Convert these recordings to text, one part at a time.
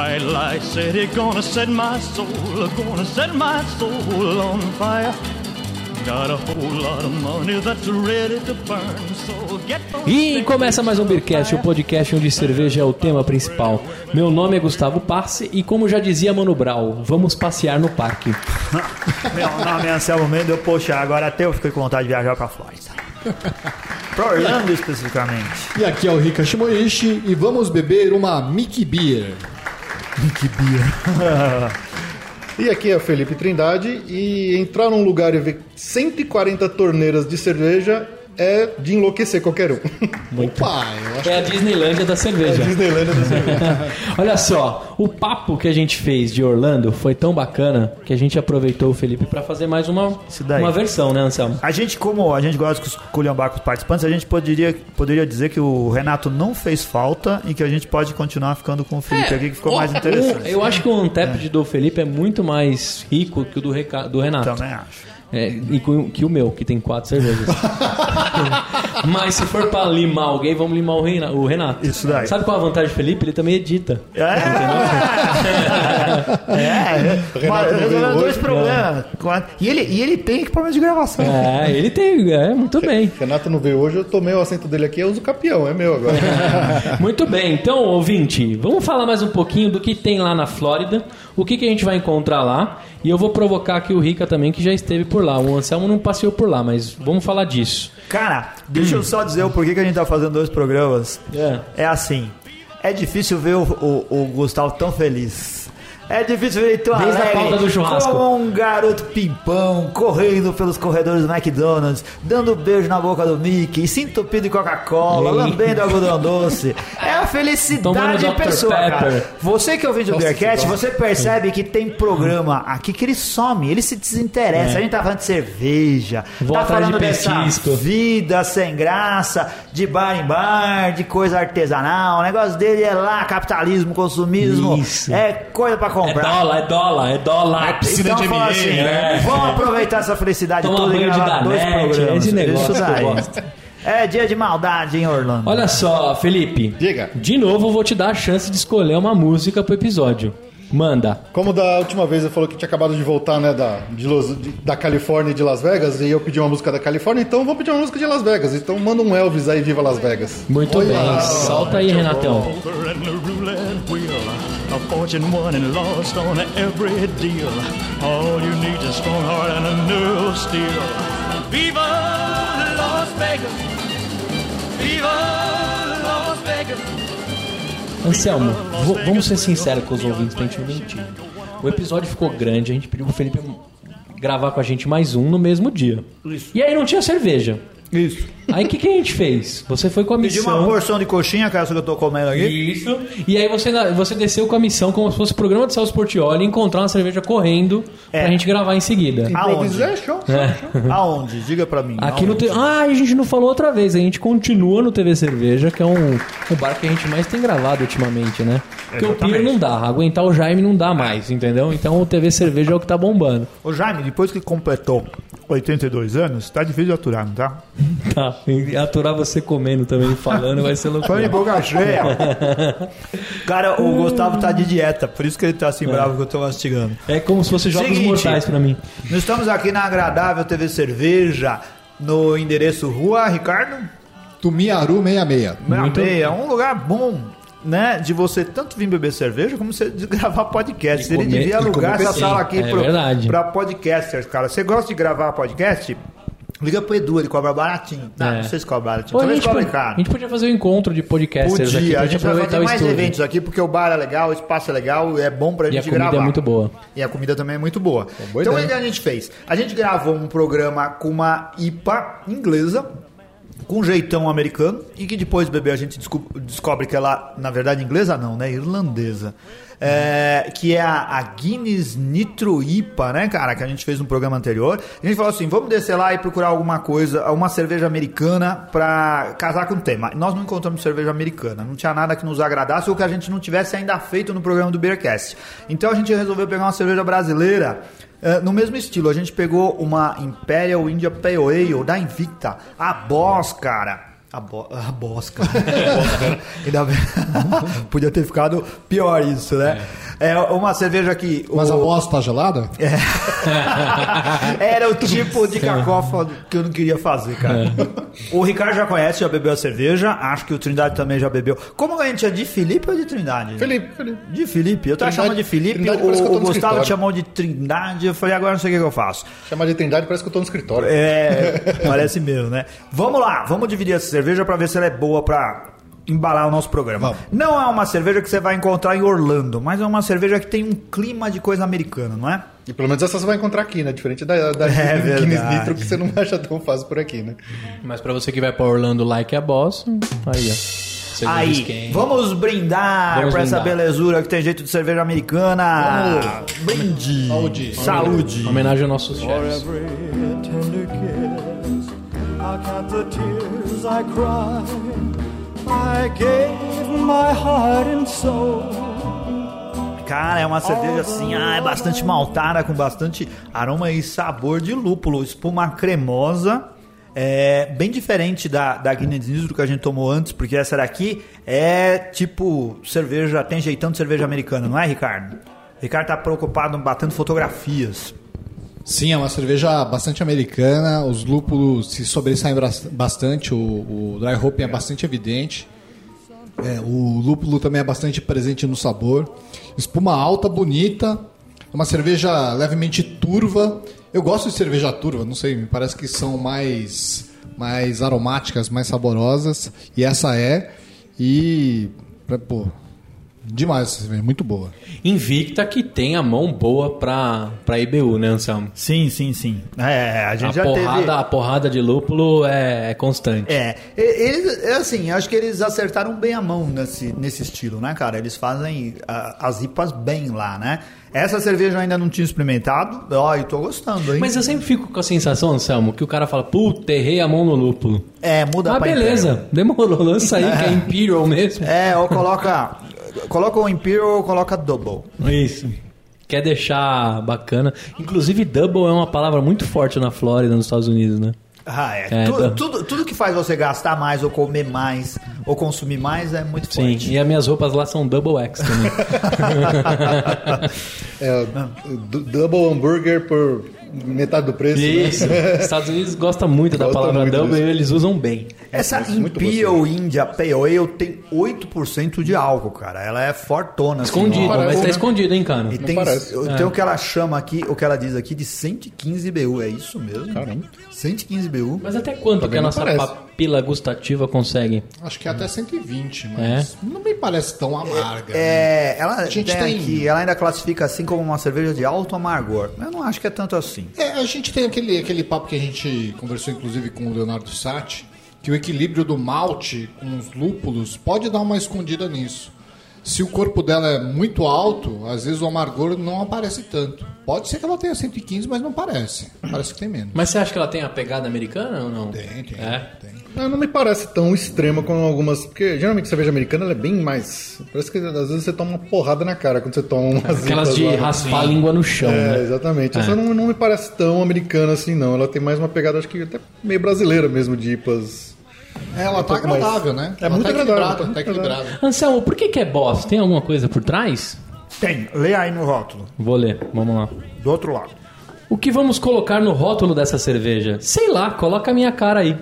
bright light city gonna set my soul, gonna set my soul on fire. Got a whole lot of money that's ready to burn, so get E começa mais um Beercast, o podcast onde cerveja é o tema principal. Meu nome é Gustavo Passe e como já dizia Mano Brau, vamos passear no parque. Meu nome é Anselmo Mendes, poxa, agora até eu fiquei com vontade de viajar pra Flórida. pra Orlando especificamente. E aqui é o Rika Shimoishi e vamos beber uma Mickey Beer. Que bia. E aqui é o Felipe Trindade e entrar num lugar e ver 140 torneiras de cerveja é de enlouquecer qualquer um. Muito. Opa, eu acho É a Disneylândia da que é cerveja. a Disneylândia da cerveja. Olha só, o papo que a gente fez de Orlando foi tão bacana que a gente aproveitou o Felipe para fazer mais uma, uma versão, né, Anselmo? A gente, como a gente gosta de esculhambar com os participantes, a gente poderia, poderia dizer que o Renato não fez falta e que a gente pode continuar ficando com o Felipe aqui, que ficou mais o- interessante. Eu acho que o Untapped do Felipe é muito mais rico que o do, Reca- do Renato. Também acho. É, e com- que o meu, que tem quatro cervejas. Mas se for pra limar alguém, vamos limar o Rena- o Renato. Isso daí. Sabe qual é a vantagem do Felipe? Ele também edita. É, é, Renato mas resolveu dois problemas. E ele, e ele tem equipamento de gravação. É, ele tem, é, muito bem. Renato não veio hoje, eu tomei o assento dele aqui, eu uso o capião, é meu agora. Muito bem, então, ouvinte, vamos falar mais um pouquinho do que tem lá na Flórida, o que, que a gente vai encontrar lá, e eu vou provocar aqui o Rica também, que já esteve por lá. O Anselmo não passeou por lá, mas vamos falar disso. Cara, deixa eu só dizer o porquê que a gente tá fazendo dois programas. É. É assim, é difícil ver o, o- o Gustavo tão feliz. É difícil ver Desde a alegre, pauta do churrasco. como um garoto pimpão, correndo pelos corredores do McDonald's, dando beijo na boca do Mickey, se entupindo de Coca-Cola, lambendo algodão doce. É a felicidade Dr. pessoa, Pepper. cara. Você que ouviu o que você percebe que tem programa aqui que ele some, ele se desinteressa. A gente tá falando de cerveja, É. Vou tá atrás de falando dessa petisco. vida sem graça, de bar em bar, de coisa artesanal. O negócio dele é lá, capitalismo, consumismo. Isso. É coisa pra É comprar. dólar, é dólar, é dólar. Então fala assim, né? vamos aproveitar essa felicidade Toma toda e de gravar dois Danete, programas. esse negócio Isso daí. É dia de maldade em Orlando. Olha só, Felipe. Diga. De novo, eu vou te dar a chance de escolher uma música pro episódio. Manda. Como da última vez ele falou que tinha acabado de voltar, né, da, de Los- de- da Califórnia e de Las Vegas, e eu pedi uma música da Califórnia, então eu vou pedir uma música de Las Vegas. Então manda um Elvis aí, Viva Las Vegas. Muito Olha. bem. Solta aí, Renatão. A fortune won and lost on every deal. All you need is a strong heart and a of steel. Viva Las Vegas! Anselmo, vamos ser sinceros com os ouvintes pra gente não mentir. O episódio ficou grande, a gente pediu pro Felipe gravar com a gente mais um no mesmo dia. E aí não tinha cerveja. Isso. Aí o que, que a gente fez? Você foi com a Pedi uma missão. porção de coxinha, que é essa que eu tô comendo aqui. Isso. E aí você, você desceu com a missão como se fosse o programa de Celso Portioli e encontrar uma cerveja correndo É. pra gente gravar em seguida. Aonde? É, show, show. Aonde? Diga pra mim. Aqui no aonde? te... Ah, a gente não falou outra vez. A gente continua no TV Cerveja, que é um, um bar que a gente mais tem gravado ultimamente, né? Porque o Exatamente. Pier não dá, aguentar o Jaime não dá mais, entendeu? Então o TV Cerveja é o que tá bombando. Ô Jaime, depois que completou 82 anos, tá difícil de aturar, não tá? Tá. E aturar você comendo também, falando, vai ser Foi de loucura. boca cheia. Cara, o Gustavo tá de dieta, por isso que ele tá assim bravo que eu tô mastigando. É como se fosse jogos Seguinte. mortais pra mim. Nós estamos aqui na agradável TV Cerveja, no endereço Rua Ricardo Tumiaru 66. Muito- Meia, um lugar bom. Né, de você tanto vir beber cerveja como você de gravar podcast. E Ele comer- devia e alugar essa sala aqui é pra podcasters, cara. Você gosta de gravar podcast? Liga pro Edu, ele cobra baratinho. Não, É. não sei se cobra baratinho. Pô, a, Talvez gente, cobre caro. a gente podia fazer um encontro de podcasters aqui Podia, pra a gente vai fazer mais estúdio. eventos aqui porque o bar é legal, o espaço é legal, é bom pra E a gente comida gravar. é muito boa. E a comida também é muito boa. boa então o que a gente fez? A gente gravou um programa com uma IPA inglesa, com jeitão americano, e que depois de beber a gente desco- descobre que ela, na verdade, inglesa não, né? Irlandesa. É, que é a, a Guinness Nitro IPA, né, cara? Que a gente fez no programa anterior. A gente falou assim: vamos descer lá e procurar alguma coisa, uma cerveja americana pra casar com o tema. Nós não encontramos cerveja americana, não tinha nada que nos agradasse ou que a gente não tivesse ainda feito no programa do Beercast. Então a gente resolveu pegar uma cerveja brasileira. Eh, no mesmo estilo, a gente pegou uma Imperial India Pale Ale da Invicta, a Boss, cara. A, bo a bosca. Ainda bem. Podia ter ficado pior isso, né? É, uma cerveja que. Mas o- a bosta tá gelada? Era o tipo de cacófano que eu não queria fazer, cara. O Ricardo já conhece, já bebeu a cerveja. Acho que o Trindade também já bebeu. Como a gente é de Felipe ou de Trindade? Felipe, Felipe. De Felipe. Eu tava chamando de Felipe, Trindade o, parece que eu tô o Gustavo chamou de Trindade. Eu falei, agora não sei o que, que eu faço. Chamar de Trindade parece que eu tô no escritório. É, parece mesmo, né? Vamos lá, vamos dividir essa cerveja pra ver se ela é boa pra embalar o nosso programa. Vamos. Não é uma cerveja que você vai encontrar em Orlando, mas é uma cerveja que tem um clima de coisa americana, não é? E pelo menos essa você vai encontrar aqui, né? Diferente da, da É Guinness. Nitro, que você não acha tão fácil por aqui, né? Mas pra você que vai pra Orlando like a boss, aí, ó. Cerveja Aí, esquenta. vamos brindar Vamos pra essa brindar. belezura que tem jeito de cerveja americana. Brinde. Saúde. Saúde. Homenagem aos nossos For tears I. I gave my heart and soul. Cara, é uma cerveja assim, ah, é bastante maltada, com bastante aroma e sabor de lúpulo, espuma cremosa. É bem diferente da, da Guinness Nitro que a gente tomou antes, porque essa daqui é tipo cerveja, tem jeitão de cerveja americana, não é, Ricardo? Ricardo tá preocupado batendo fotografias. Sim, é uma cerveja bastante americana. Os lúpulos se sobressaem bastante. O, o dry hopping é bastante evidente. É, o lúpulo também é bastante presente no sabor. Espuma alta, bonita. É uma cerveja levemente turva. Eu gosto de cerveja turva, não sei, me parece que são mais, mais aromáticas, mais saborosas. E essa é. E. Pô, demais essa cerveja, muito boa. Invicta que tem a mão boa pra, pra IBU, né, Anselmo? Sim, sim, sim. É, a gente A já porrada, teve... a porrada de lúpulo é, é constante. É, eles, é assim, acho que eles acertaram bem a mão nesse, nesse estilo, né, cara? Eles fazem ah, as IPAs bem lá, né? Essa cerveja eu ainda não tinha experimentado, ó, e tô gostando, hein? Mas eu sempre fico com a sensação, Anselmo, que o cara fala, puta, errei a mão no lúpulo. É, muda Ah, pra beleza, demorou, lança aí, que é Imperial mesmo. Imperial. É, ou coloca, coloca o Imperial ou coloca Double. Isso. Quer deixar bacana. Inclusive, double é uma palavra muito forte na Flórida, nos Estados Unidos, né? Ah, é. É, Tu- tudo, tudo que faz você gastar mais, ou comer mais, ou consumir mais é muito Sim, forte. e as minhas roupas lá são double X também. É, double hambúrguer por metade do preço. Isso. Né? Estados Unidos gosta muito da Gosta palavra muito double e eles usam bem. Essa Imperial India Pale Ale tem 8% de álcool, cara. Ela é fortona. assim, Escondido, ó. mas tá né? escondido, hein, cara? E tem, parece. tem o que ela chama aqui, o que ela diz aqui de 115 BU, é isso mesmo? Caramba. 115 BU. Mas até quanto que a nossa papila gustativa consegue? Acho que é até 120, mas não me parece tão amarga. né? É, ela gente tem tem- aqui, ela ainda classifica assim como uma cerveja de alto amargor. Eu não acho que é tanto assim. É, a gente tem aquele, aquele papo que a gente conversou inclusive com o Leonardo Sati, que o equilíbrio do malte com os lúpulos pode dar uma escondida nisso. Se o corpo dela é muito alto, às vezes o amargor não aparece tanto. Pode ser que ela tenha 115, mas não parece. Parece que tem menos. Mas você acha que ela tem a pegada americana ou não? Tem, tem, É? tem. Não, não me parece tão extrema como algumas. Porque geralmente cerveja americana ela é bem mais. Parece que às vezes você toma uma porrada na cara quando você toma umas. Aquelas de lá. raspar a língua no chão, É, né? exatamente. Essa não, não me parece tão americana assim, não. Ela tem mais uma pegada, acho que até meio brasileira mesmo, de IPAs. É, ela tá pouco mais- agradável, né? É ela muito tá agradável, equilibrada, tá tá equilibrada. Anselmo, por que, que é boss? Tem alguma coisa por trás? Tem, lê aí no rótulo, Vou ler, vamos lá. do outro lado. O que vamos colocar no rótulo dessa cerveja? Sei lá, coloca a minha cara aí.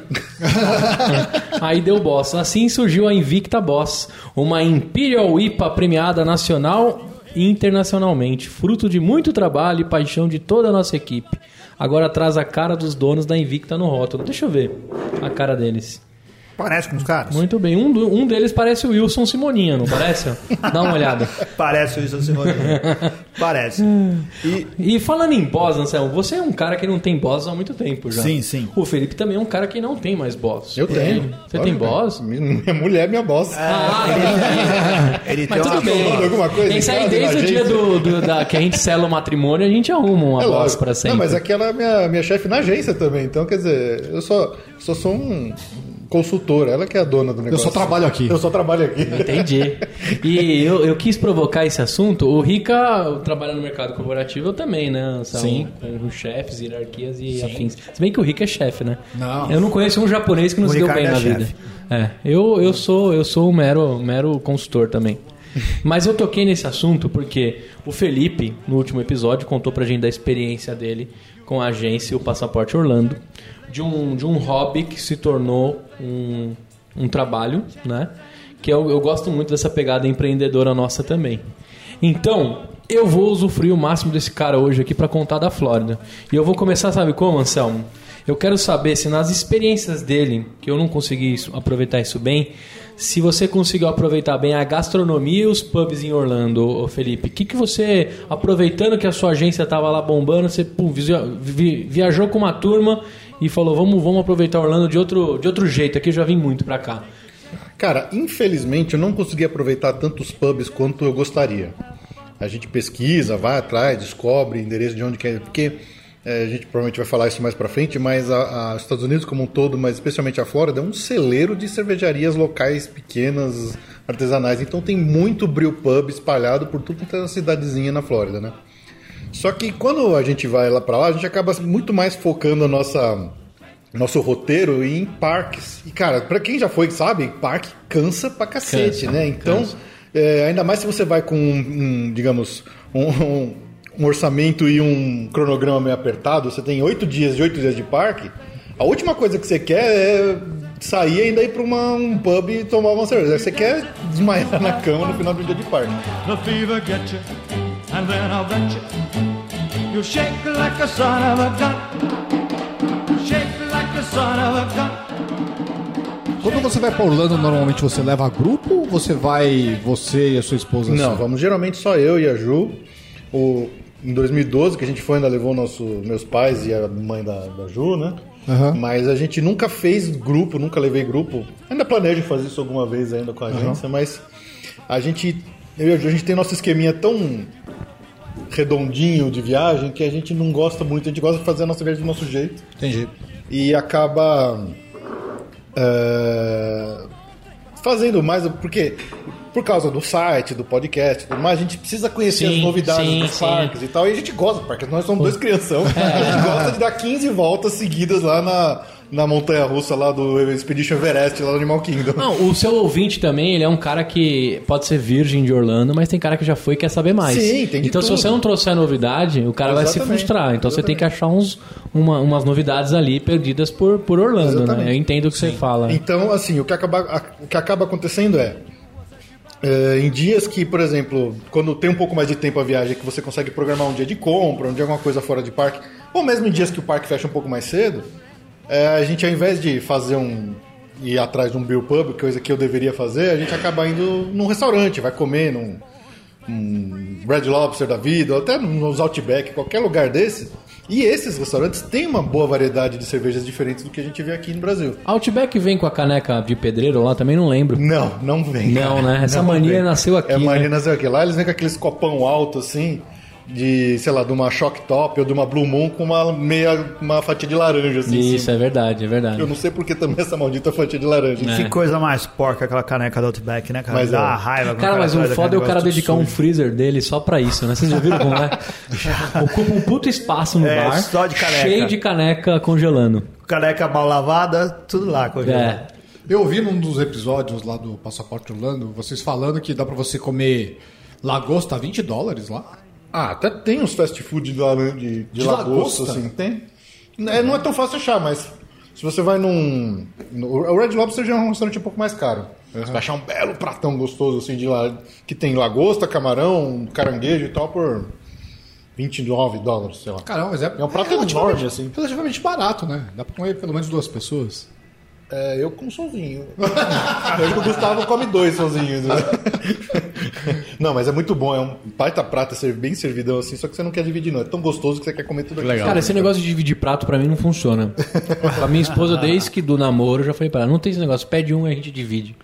aí deu boss. Assim surgiu a Invicta Boss, uma Imperial IPA premiada nacional e internacionalmente, fruto de muito trabalho e paixão de toda a nossa equipe. Agora traz a cara dos donos da Invicta no rótulo. Deixa eu ver a cara deles. Parece com os caras? Muito bem. Um, do- um deles parece o Wilson Simoninha, não parece? Dá uma olhada. Parece isso, Simone. Parece. E E falando em boss, Anselmo, você é um cara que não tem boss há muito tempo já. Sim, sim. O Felipe também é um cara que não tem mais boss. Eu tenho. Você Claro tem boss? Minha mulher é minha boss. Ah, ele Mas tem tudo bem. alguma coisa sair casa, desde o dia do, do- da, que a gente sela o matrimônio, a gente arruma uma É boss lógico. pra sempre. Não, mas aquela é minha, minha chefe na agência também. Então, quer dizer, eu só, só sou um consultora, ela que é a dona do Eu negócio. só trabalho aqui. Eu só trabalho aqui. Entendi. E eu, eu quis provocar esse assunto. O Rica trabalha no mercado corporativo eu também, né? São Sim. Com chefes, hierarquias e afins. Se bem que o Rica é chefe, né? Não. Eu não conheço um japonês que se deu bem é na chefe. vida. É, eu, eu sou eu sou um mero, mero consultor também. Mas eu toquei nesse assunto porque o Felipe, no último episódio, contou pra gente da experiência dele com a agência o Passaporte Orlando, de um, de um hobby que se tornou um, um trabalho, né? Que eu, eu gosto muito dessa pegada empreendedora nossa também. Então, eu vou usufruir o máximo desse cara hoje aqui pra contar da Flórida. E eu vou começar, sabe como, Anselmo? Eu quero saber se nas experiências dele, que eu não consegui aproveitar isso bem, se você conseguiu aproveitar bem a gastronomia e os pubs em Orlando, Felipe. O que, que você, aproveitando que a sua agência estava lá bombando, você pum, viajou com uma turma e falou: vamos, vamos aproveitar Orlando de outro, de outro jeito. Aqui eu já vim muito pra cá. Cara, infelizmente eu não consegui aproveitar tantos pubs quanto eu gostaria. A gente pesquisa, vai atrás, descobre endereço de onde quer, porque é, a gente provavelmente vai falar isso mais pra frente, mas a, a- os Estados Unidos como um todo, mas especialmente a Flórida, é um celeiro de cervejarias locais pequenas, artesanais. Então tem muito brew pub espalhado por tudo quanto é cidadezinha na Flórida, né? Só que quando a gente vai lá pra lá, a gente acaba muito mais focando a nossa nosso roteiro em parques. E cara, pra quem já foi, sabe, parque cansa pra cacete, Cansa, né? Então, é, ainda mais se você vai com, um, digamos, um, um- um orçamento e um cronograma meio apertado, você tem oito dias de oito dias de parque, a última coisa que você quer é sair e ainda ir pra uma, um pub e tomar uma cerveja. Você quer desmaiar na cama no final do dia de parque. The fever gets you, and then I'll bet you. You shake like a son of a gun. Shake like a son of a gun. Quando você vai pra Orlando, normalmente você leva grupo ou você vai você e a sua esposa? Não, só? vamos geralmente só eu e a Ju. O, em 2012, que a gente foi, ainda levou nosso, meus pais e a mãe da, da Ju, né? Aham. Mas a gente nunca fez grupo, nunca levei grupo. Ainda planejo fazer isso alguma vez ainda com a agência, mas a gente, eu e a Ju, a gente tem nosso esqueminha tão redondinho de viagem que a gente não gosta muito. A gente gosta de fazer a nossa viagem do nosso jeito Entendi. e acaba é, fazendo mais porque por causa do site, do podcast, e tudo mais, a gente precisa conhecer Sim, as novidades sim, dos sim. parques e tal. E a gente gosta do parque, nós somos dois crianção. A gente gosta de dar 15 voltas seguidas lá na, na montanha russa lá do Expedition Everest, lá no Animal Kingdom. Não, o seu ouvinte também, ele é um cara que pode ser virgem de Orlando, mas tem cara que já foi e quer saber mais. Sim, tem Então, se tudo. você não trouxer novidade, o cara vai se Exatamente, frustrar. Então, você tem exatamente. que achar uns, uma- umas novidades ali perdidas por, por Orlando, Exatamente. né? Eu entendo o que você fala. Então, assim, o que acaba, o que acaba acontecendo é, é, em dias que, por exemplo, quando tem um pouco mais de tempo a viagem, que você consegue programar um dia de compra, um dia alguma coisa fora de parque, ou mesmo em dias que o parque fecha um pouco mais cedo, é, a gente ao invés de fazer um ir atrás de um beer pub, coisa que eu deveria fazer, a gente acaba indo num restaurante, vai comer num um Red Lobster da vida, ou até nos Outback, qualquer lugar desse. E esses restaurantes têm uma boa variedade de cervejas diferentes do que a gente vê aqui no Brasil. Outback vem com a caneca de pedreiro lá, também não lembro. Não, não vem. Não, né? Essa Não mania vem. nasceu aqui, É mania né? nasceu aqui. Lá eles vêm com aqueles copão alto assim, de, sei lá, de uma Shock Top ou de uma Blue Moon com uma meia, uma fatia de laranja assim. Isso, é verdade, é verdade. Eu não sei porque também essa maldita fatia de laranja. É. Que coisa mais porca aquela caneca do Outback, né, cara? Mas Dá é. uma raiva. Cara, mas o foda é o cara dedicar um freezer dele só pra isso, né? Vocês já viram como é? Ocupa um puto espaço no É, bar, só de caneca. cheio de caneca congelando. Caneca mal lavada, tudo lá. congelado. É. Eu ouvi num dos episódios lá do Passaporte Orlando, vocês falando que dá pra você comer lagosta a 20 dólares lá. Ah, até tem uns fast food de, laran- de, de De lagosta, lagosta? assim, tem. É, não é tão fácil achar, mas se você vai num. no- o Red Lobster já é um restaurante um pouco mais caro. Você vai achar um belo pratão gostoso, assim, de lá. Que tem lagosta, camarão, caranguejo e tal, por 29 dólares, sei lá. Caramba, mas é, É um prato relativamente- enorme, assim. Relativamente barato, né? Dá pra comer pelo menos duas pessoas. É, eu como sozinho. eu acho que o Gustavo come dois sozinhos. Né? não, mas é muito bom. É um baita prata ser bem servidão assim, só que você não quer dividir, não. É tão gostoso que você quer comer tudo aqui. Cara, esse negócio de dividir prato pra mim não funciona. a minha esposa, desde que do namoro, já falei pra ela, não tem esse negócio, pede um e a gente divide.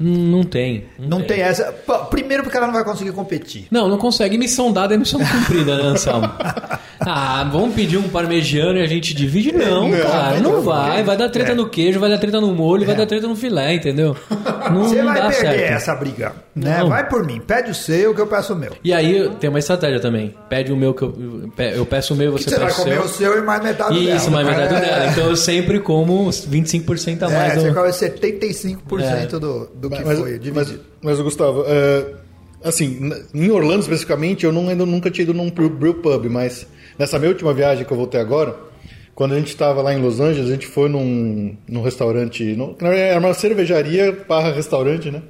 Hum, Não tem. Não tem essa. Pô, Primeiro porque ela não vai conseguir competir. Não, não consegue. Missão dada é missão cumprida, né, Anselmo? Ah, vamos pedir um parmegiano e a gente divide? Não, Não, cara, não vai. vai. Dar treta É. no queijo, vai dar treta no molho, vai dar treta no filé, entendeu? Não, Você não vai dá perder certo. essa briga. Né? Não. Vai por mim. Pede o seu que eu peço o meu. E aí tem uma estratégia também. Pede o meu que eu, eu peço o meu, você Você vai pede o comer seu. o seu e mais metade dela. Isso, mais metade é, dela. Então eu sempre como uns 25% a É, mais. você do- come 75% do, do que mas, foi mas, dividido. mas, Gustavo, é, assim, em Orlando especificamente, eu não, ainda nunca tinha ido num brew pub, mas nessa minha última viagem que eu voltei agora, quando a gente estava lá em Los Angeles, a gente foi num, num restaurante, num- na verdade, era uma cervejaria barra restaurante, né?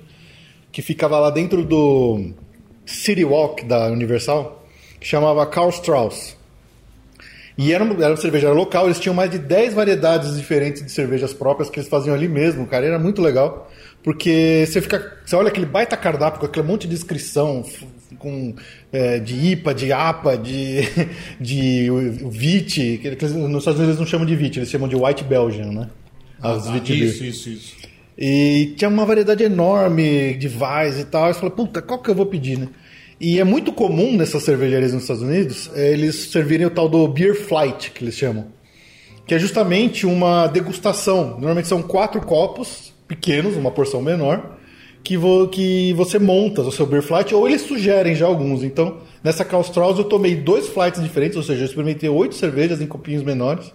Que ficava lá dentro do City Walk da Universal, que chamava Karl Strauss. E era uma, era uma cervejaria local, eles tinham mais de 10 variedades diferentes de cervejas próprias que eles faziam ali mesmo, cara. Era muito legal. Porque você fica. Você olha aquele baita cardápio com aquele monte de descrição f- com, é, de IPA, de APA, de, de VIT. que eles- Nos Estados Unidos eles não chamam de VIT, eles chamam de White Belgian, né? As beer. Isso, isso, isso. E tinha uma variedade enorme de vais e tal. Eu falei, puta, qual que eu vou pedir, né? E é muito comum nessas cervejarias nos Estados Unidos é, eles servirem o tal do beer flight, que eles chamam. Que é justamente uma degustação. Normalmente são quatro copos pequenos, uma porção menor, que, vo- que você monta o seu beer flight, ou eles sugerem já alguns. Então, nessa Strauss eu tomei dois flights diferentes, ou seja, eu experimentei oito cervejas em copinhos menores.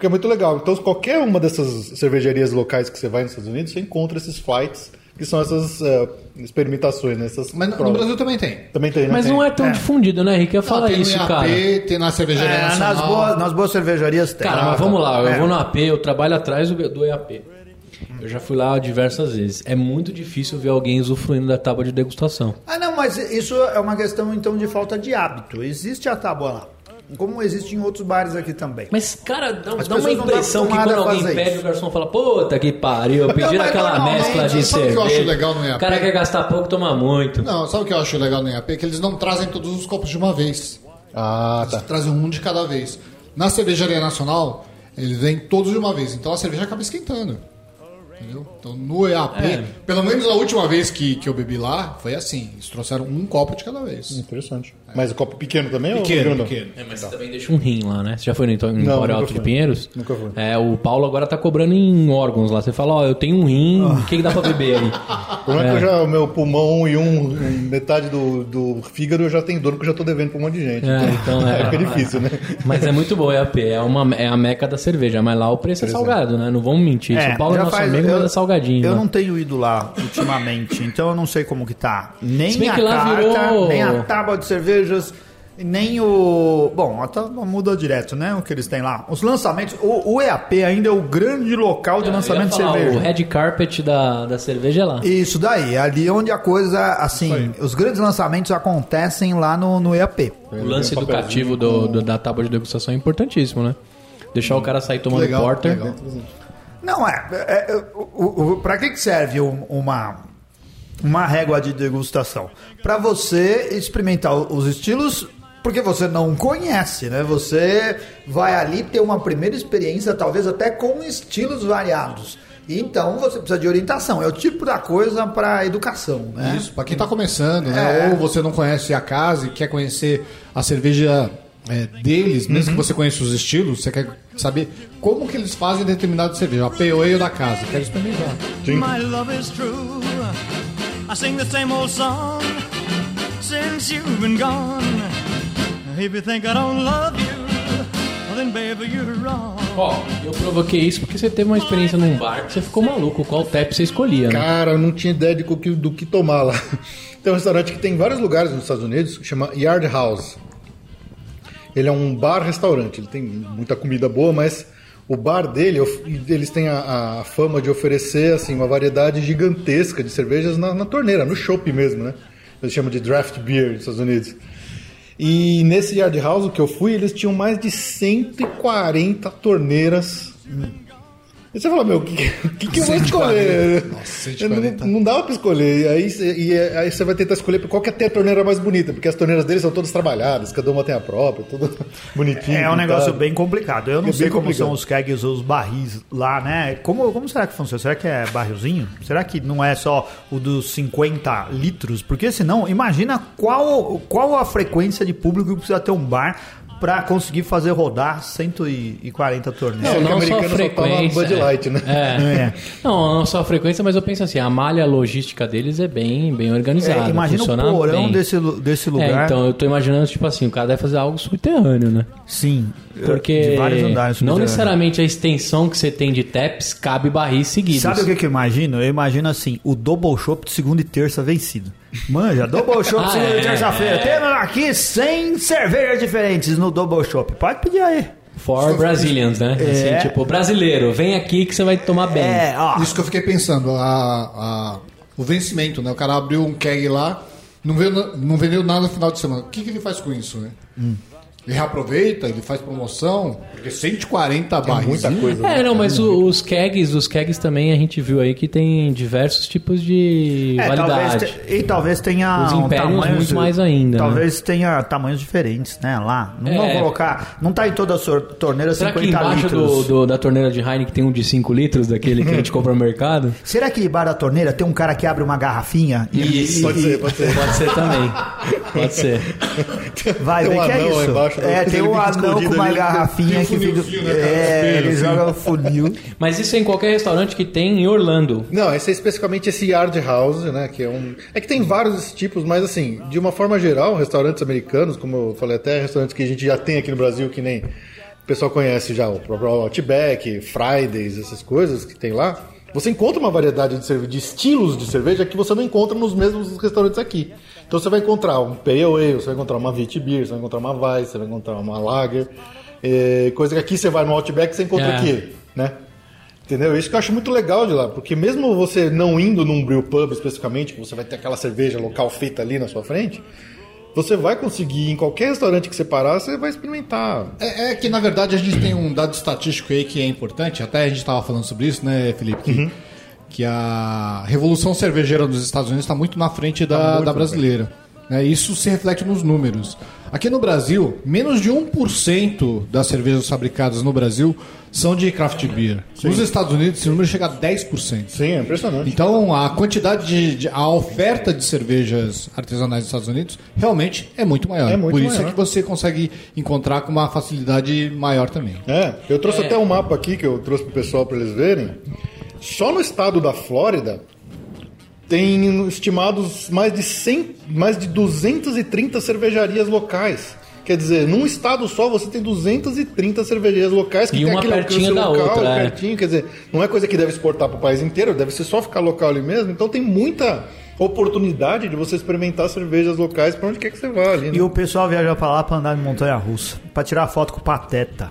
Porque é muito legal. Então, qualquer uma dessas cervejarias locais que você vai nos Estados Unidos, você encontra esses flights, que são essas eh, experimentações, né? Essas Mas no- no. Brasil também tem. Também tem, né? Mas Tem. não é tão É. difundido, né, Henrique? Eu falo tem isso, no cara. IAP, tem na cervejaria É, nacional. nas, boas, nas boas cervejarias tem. Cara, mas vamos lá, eu É. vou no AP, eu trabalho atrás do, do EAP. Eu já fui lá diversas vezes. É muito difícil ver alguém usufruindo da tábua de degustação. Ah, não, mas isso é uma questão então de falta de hábito. Existe a tábua lá. Como existe em outros bares aqui também. Mas, cara, dá, dá uma não impressão que quando alguém pede, isso. o garçom fala, puta que pariu, eu pedi Não, mas aquela normalmente, mescla de sabe o que eu cerveja. acho legal no O EAP? cara quer gastar pouco, toma muito. Não, sabe o que eu acho legal no EAP? Que eles não trazem todos os copos de uma vez. Ah, Eles tá. trazem um de cada vez. Na cervejaria nacional, eles vêm todos de uma vez. Então a cerveja acaba esquentando. Entendeu? Então no EAP, É. pelo menos a última vez que, que eu bebi lá, foi assim. Eles trouxeram um copo de cada vez. Interessante. Mas o copo pequeno também Pequeno, ou pequeno. É, mas você também deixa um rim lá, né? Você já foi no Empório Alto de. Pinheiros? Nunca fui. É, o Paulo agora tá cobrando em órgãos lá. Você fala, ó, eu tenho um rim, o que, que dá pra beber aí? O problema é que eu já, o meu pulmão e um, metade do, do fígado eu já tenho dor porque eu já tô devendo pra um monte de gente. É, então é. Fica difícil, né? Mas é muito bom, é a P. É, uma, é a meca da cerveja, mas lá o preço é salgado, né? Não vamos mentir. É, São Paulo é nosso faz- amigo, eu- é salgadinho. Eu né? não tenho ido lá ultimamente, então eu não sei como que tá. Nem a carta, virou- nem a tábua de cervejas, nem o... Bom, a tábua muda direto, né? O que eles têm lá. Os lançamentos... O, o EAP ainda é o grande local de Eu ia lançamento de falar, cerveja. O red carpet da, da cerveja é lá. Isso daí, ali onde a coisa, assim, os grandes lançamentos acontecem lá no, no EAP. O lance educativo do, do- da tábua de degustação é importantíssimo, né? Deixar o cara sair tomando Legal, porter. legal. Não, é. é, é o, o, pra que, que serve um- uma, uma régua de degustação? Para você experimentar os estilos, porque você não conhece, né? Você vai ali ter uma primeira experiência, talvez até com estilos variados. E Então você precisa de orientação. É o tipo da coisa para educação, né? Isso, pra quem tá começando, né? É. Ou você não conhece a casa e quer conhecer a cerveja é, deles, mesmo que você conheça os estilos, você quer saber como que eles fazem determinada cerveja, a POE da casa, quero experimentar. My love is true. I sing the same old song since you've been gone. If you think I don't love you, then baby you're wrong. Ó, eu provoquei isso porque você teve uma experiência num bar que você ficou maluco. Qual tap você escolhia, né? Cara, eu não tinha ideia de co- que- do que tomar lá. Tem um restaurante que tem em vários lugares nos Estados Unidos, que chama Yard House. Ele é um bar-restaurante, ele tem muita comida boa, mas o bar dele, eles têm a, a fama de oferecer assim uma variedade gigantesca de cervejas na, na torneira, no chopp mesmo, né? Eles chamam de draft beer nos Estados Unidos. E nesse Yard House que eu fui, eles tinham mais de 140 torneiras E você fala, meu, o que, que, que eu vou 140. escolher? Nossa, 140. Não, não dá pra escolher. E aí, você- e aí você vai tentar escolher qual que é a torneira mais bonita, porque as torneiras deles são todas trabalhadas, cada uma tem a própria, tudo bonitinho. É um negócio bem complicado. Eu não É sei como complicado. são os kegs ou os barris lá, né? Como, como será que funciona? Será que é barrilzinho? Será que não é só o dos 50 litros? Porque senão, imagina qual, qual a frequência de público que precisa ter um bar pra conseguir fazer rodar 140 torneiras. É, o que não só a americano só toma frequência. Bud Light, né? É. É. Não, não só a frequência, mas eu penso assim, a malha logística deles é bem, bem organizada. É, imagina o porão bem. desse, desse É, lugar. então eu tô imaginando, tipo assim, o cara deve fazer algo subterrâneo, né? Sim. Porque de vários andares. não necessariamente a extensão que você tem de taps cabe barris seguidos. Sabe o que, que eu imagino? Eu imagino assim, o double shop de segunda e terça vencido. Manja, double shop Ah, segunda é, terça-feira. é. Temos aqui 100 cervejas diferentes no double shop. Pode pedir aí. For Brazilians, né? É. Assim, tipo, brasileiro, vem aqui que você vai tomar bem. É, ó. Isso que eu fiquei pensando, a, a- o vencimento, né? O cara abriu um keg lá, não, vendeu, não vendeu nada no final de semana. O que, que ele faz com isso, né? Ele reaproveita, ele faz promoção, porque 140 barris. Muita coisa. né? É, não, mas o- os kegs, os kegs também a gente viu aí que tem diversos tipos de É, validade. talvez te- e talvez tenha Os um impérios tamanhos- muito mais ainda, Talvez tenha tamanhos diferentes, né? Lá. Não É. vão colocar. Não tá em toda a torneira Será que 50 embaixo do, litros. do- da torneira de Heineken tem um de 5 litros, daquele que a gente compra no mercado? Será que debaixo da torneira tem um cara que abre uma garrafinha e, Isso. Pode ser, pode ser. Pode ser também. Pode ser. vai Tem um que é anão isso? embaixo, é, tem um anão com uma ali, garrafinha que fica. né, É, ele joga o funil. Mas isso é em qualquer restaurante que tem em Orlando. Não, esse é especificamente esse Yard House, né? Que é um. É que tem vários desses tipos, mas assim, de uma forma geral, restaurantes americanos, como eu falei até, restaurantes que a gente já tem aqui no Brasil, que nem o pessoal conhece já, o próprio Outback, Fridays, essas coisas que tem lá. Você encontra uma variedade de, cerve- de estilos de cerveja que você não encontra nos mesmos restaurantes aqui. Então você vai encontrar um Pale Ale, você vai encontrar uma Beer, você vai encontrar uma Weiss, você vai encontrar uma Lager. eh, coisa que aqui você vai no Outback você encontra É. aqui, né? Entendeu? Isso que eu acho muito legal de lá, porque mesmo você não indo num brew pub especificamente, que você vai ter aquela cerveja local feita ali na sua frente, você vai conseguir, em qualquer restaurante que você parar, você vai experimentar. É, é que, na verdade, a gente tem um dado estatístico aí que é importante, até a gente estava falando sobre isso, né, Felipe? Que, que a revolução cervejeira dos Estados Unidos está muito na frente da, da brasileira. né? Isso se reflete nos números. Aqui no Brasil, menos de 1% das cervejas fabricadas no Brasil são de craft beer. Nos Estados Unidos, esse número chega a 10%. Sim, é impressionante. Então, a quantidade de, de- a oferta de cervejas artesanais nos Estados Unidos realmente é muito maior. É muito Por isso maior. é que você consegue encontrar com uma facilidade maior também. É, eu trouxe até um mapa aqui que eu trouxe pro pessoal para eles verem. Só no estado da Flórida tem estimados mais de 100, mais de 230 cervejarias locais. Quer dizer, num estado só você tem 230 cervejarias locais que E tem aquele alcance local, outra, é. pertinho, quer dizer, não é coisa que deve exportar para o país inteiro, deve ser só ficar local ali mesmo. Então tem muita oportunidade de você experimentar cervejas locais para onde quer que você vá ali. né? E o pessoal viaja pra lá pra andar de montanha russa, pra tirar foto com o Pateta.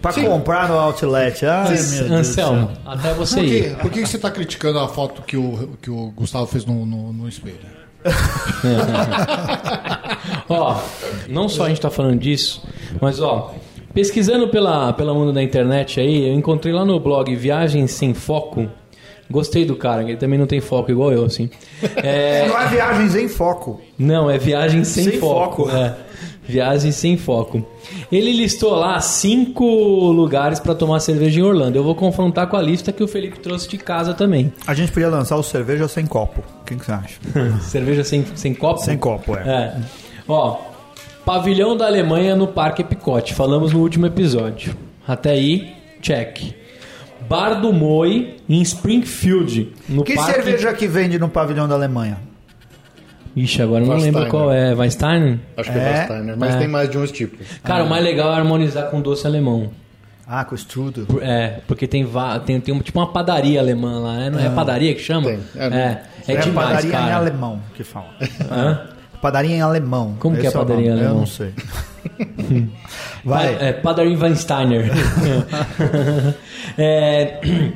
Pra comprar no outlet. Ai, meu Deus. Anselmo, até você Por, ir. que, por que você está criticando a foto que o, que o Gustavo fez no, no, no espelho? Ó, não só a gente tá falando disso, mas ó, pesquisando pela, pela mundo da internet aí, eu encontrei lá no blog Viagem Sem Foco. Gostei do cara, ele também não tem foco igual eu, assim. É, Não é viagens em foco. não, é Viagem Sem, Sem Foco. foco. É, viagem Sem Foco. Ele listou lá cinco lugares pra tomar cerveja em Orlando. Eu vou confrontar com a lista que o Felipe trouxe de casa também. A gente podia lançar o cerveja sem copo. O que que você acha? cerveja sem, sem copo? Sem copo, é. É. Ó, pavilhão da Alemanha no Parque Epicote. Falamos no último episódio. Até aí, check. Bar do Moi em Springfield. No Que parque... cerveja que vende no pavilhão da Alemanha? Ixi, agora eu não lembro qual é. Weinstein? Acho que é, É? Warsteiner, mas É. tem mais de uns tipos. Cara, o mais legal é harmonizar com doce alemão. Ah, com strudel. Por- É, porque tem, va- tem, tem um- tipo uma padaria alemã lá, né? Não é padaria que chama? Tem. É, É, é, demais, padaria em cara. alemão que fala. Hã? Padaria em alemão. Como que é Esse o padaria em nome, alemão? Eu não sei. Vai. É, padaria Weinsteiner. É, é,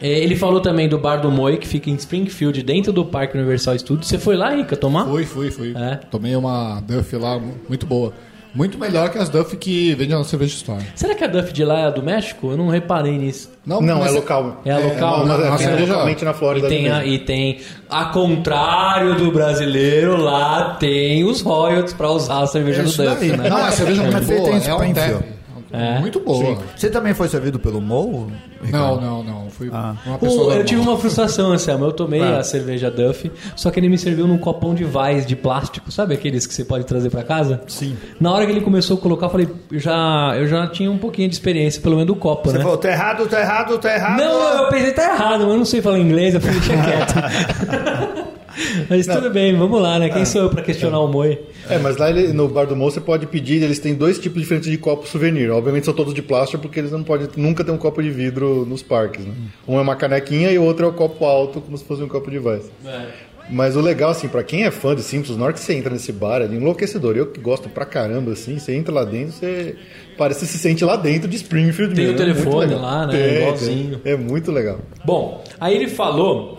ele falou também do Bar do Moi, que fica em Springfield, dentro do Parque Universal Studios. Você foi lá, Rica, tomar? Fui, fui, fui. É. Tomei uma Duff lá mu- muito boa. Muito melhor que as Duff que vende na cerveja store. Será que a Duff de lá é do México? Eu não reparei nisso. Não, mas- é local. É a local? Não, Não, é, não, tem não, localmente na E Flórida. tem, a, e tem, a contrário do brasileiro, lá tem os royalties pra usar a cerveja do Isso Duff, né? Não, a cerveja é É muito boa. É um. É? Muito boa. Você também foi servido pelo Mo? Não, não, não. Fui Ah. uma Pô, pessoa eu normal. tive uma frustração, Anselmo. Eu tomei Ah. a cerveja Duff, só que ele me serviu num copão de Vais de plástico. Sabe aqueles que você pode trazer pra casa? Sim. Na hora que ele começou a colocar, eu falei, eu já, eu já tinha um pouquinho de experiência, pelo menos do copo, Você né? falou, tá errado, tá errado, tá errado. Não, eu pensei, tá errado, mas eu não sei falar inglês, eu falei, deixa quieto. mas tudo bem, vamos lá, né? Quem sou eu pra questionar o Moi? É, mas lá ele- no Bar do Mo você pode pedir, eles têm dois tipos diferentes de copo souvenir. Obviamente são todos de plástico, porque eles não podem nunca ter um copo de vidro nos parques, né? Um é uma canequinha e o outro é o copo alto, como se fosse um copo de Weiss. Mas o legal, assim, pra quem é fã de Simpsons, na hora que você entra nesse bar, é enlouquecedor. Eu que gosto pra caramba, assim, você entra lá dentro, você parece que se sente lá dentro de Springfield Tem mesmo. o é muito telefone legal. lá, né? Tem, Igualzinho. tem. É muito legal. Bom, aí ele falou,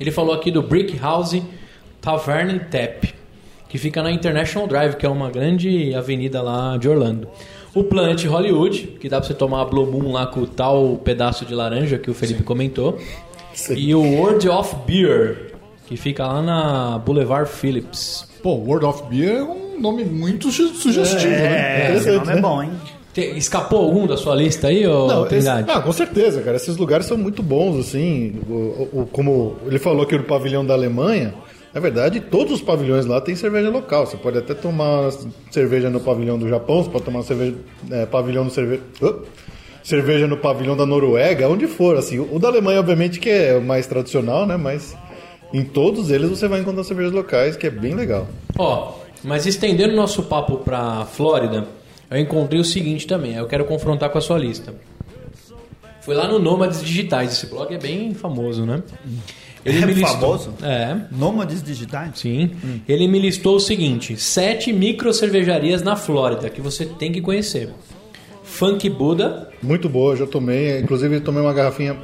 ele falou aqui do Brick House Tavern and Tap, que fica na International Drive, que é uma grande avenida lá de Orlando. O Planet Hollywood, que dá pra você tomar a Blue Moon lá com o tal pedaço de laranja que o Felipe comentou. Sim. E o World of Beer, que fica lá na Boulevard Phillips. Pô, World of Beer é um nome muito su- sugestivo, né? É, esse nome é bom, hein? Escapou algum da sua lista aí, ô Não, esse- ah, com certeza, cara. Esses lugares são muito bons, assim. O, o- como ele falou aqui no pavilhão da Alemanha, na verdade, todos os pavilhões lá têm cerveja local. Você pode até tomar cerveja no pavilhão do Japão, você pode tomar cerveja, é, pavilhão no cerveja. cerveja no pavilhão da Noruega, onde for. Assim, o da Alemanha, obviamente, que é o mais tradicional, né? Mas em todos eles você vai encontrar cervejas locais, que é bem legal. Ó, mas estendendo nosso papo pra Flórida, eu encontrei o seguinte também, eu quero confrontar com a sua lista. Foi lá no Nômades Digitais, esse blog é bem famoso, né? É famoso? É, Nômades digitais? sim. Ele me listou o seguinte: sete micro cervejarias na Flórida que você tem que conhecer. Funk Buda, Muito boa, já tomei. Inclusive, tomei uma garrafinha.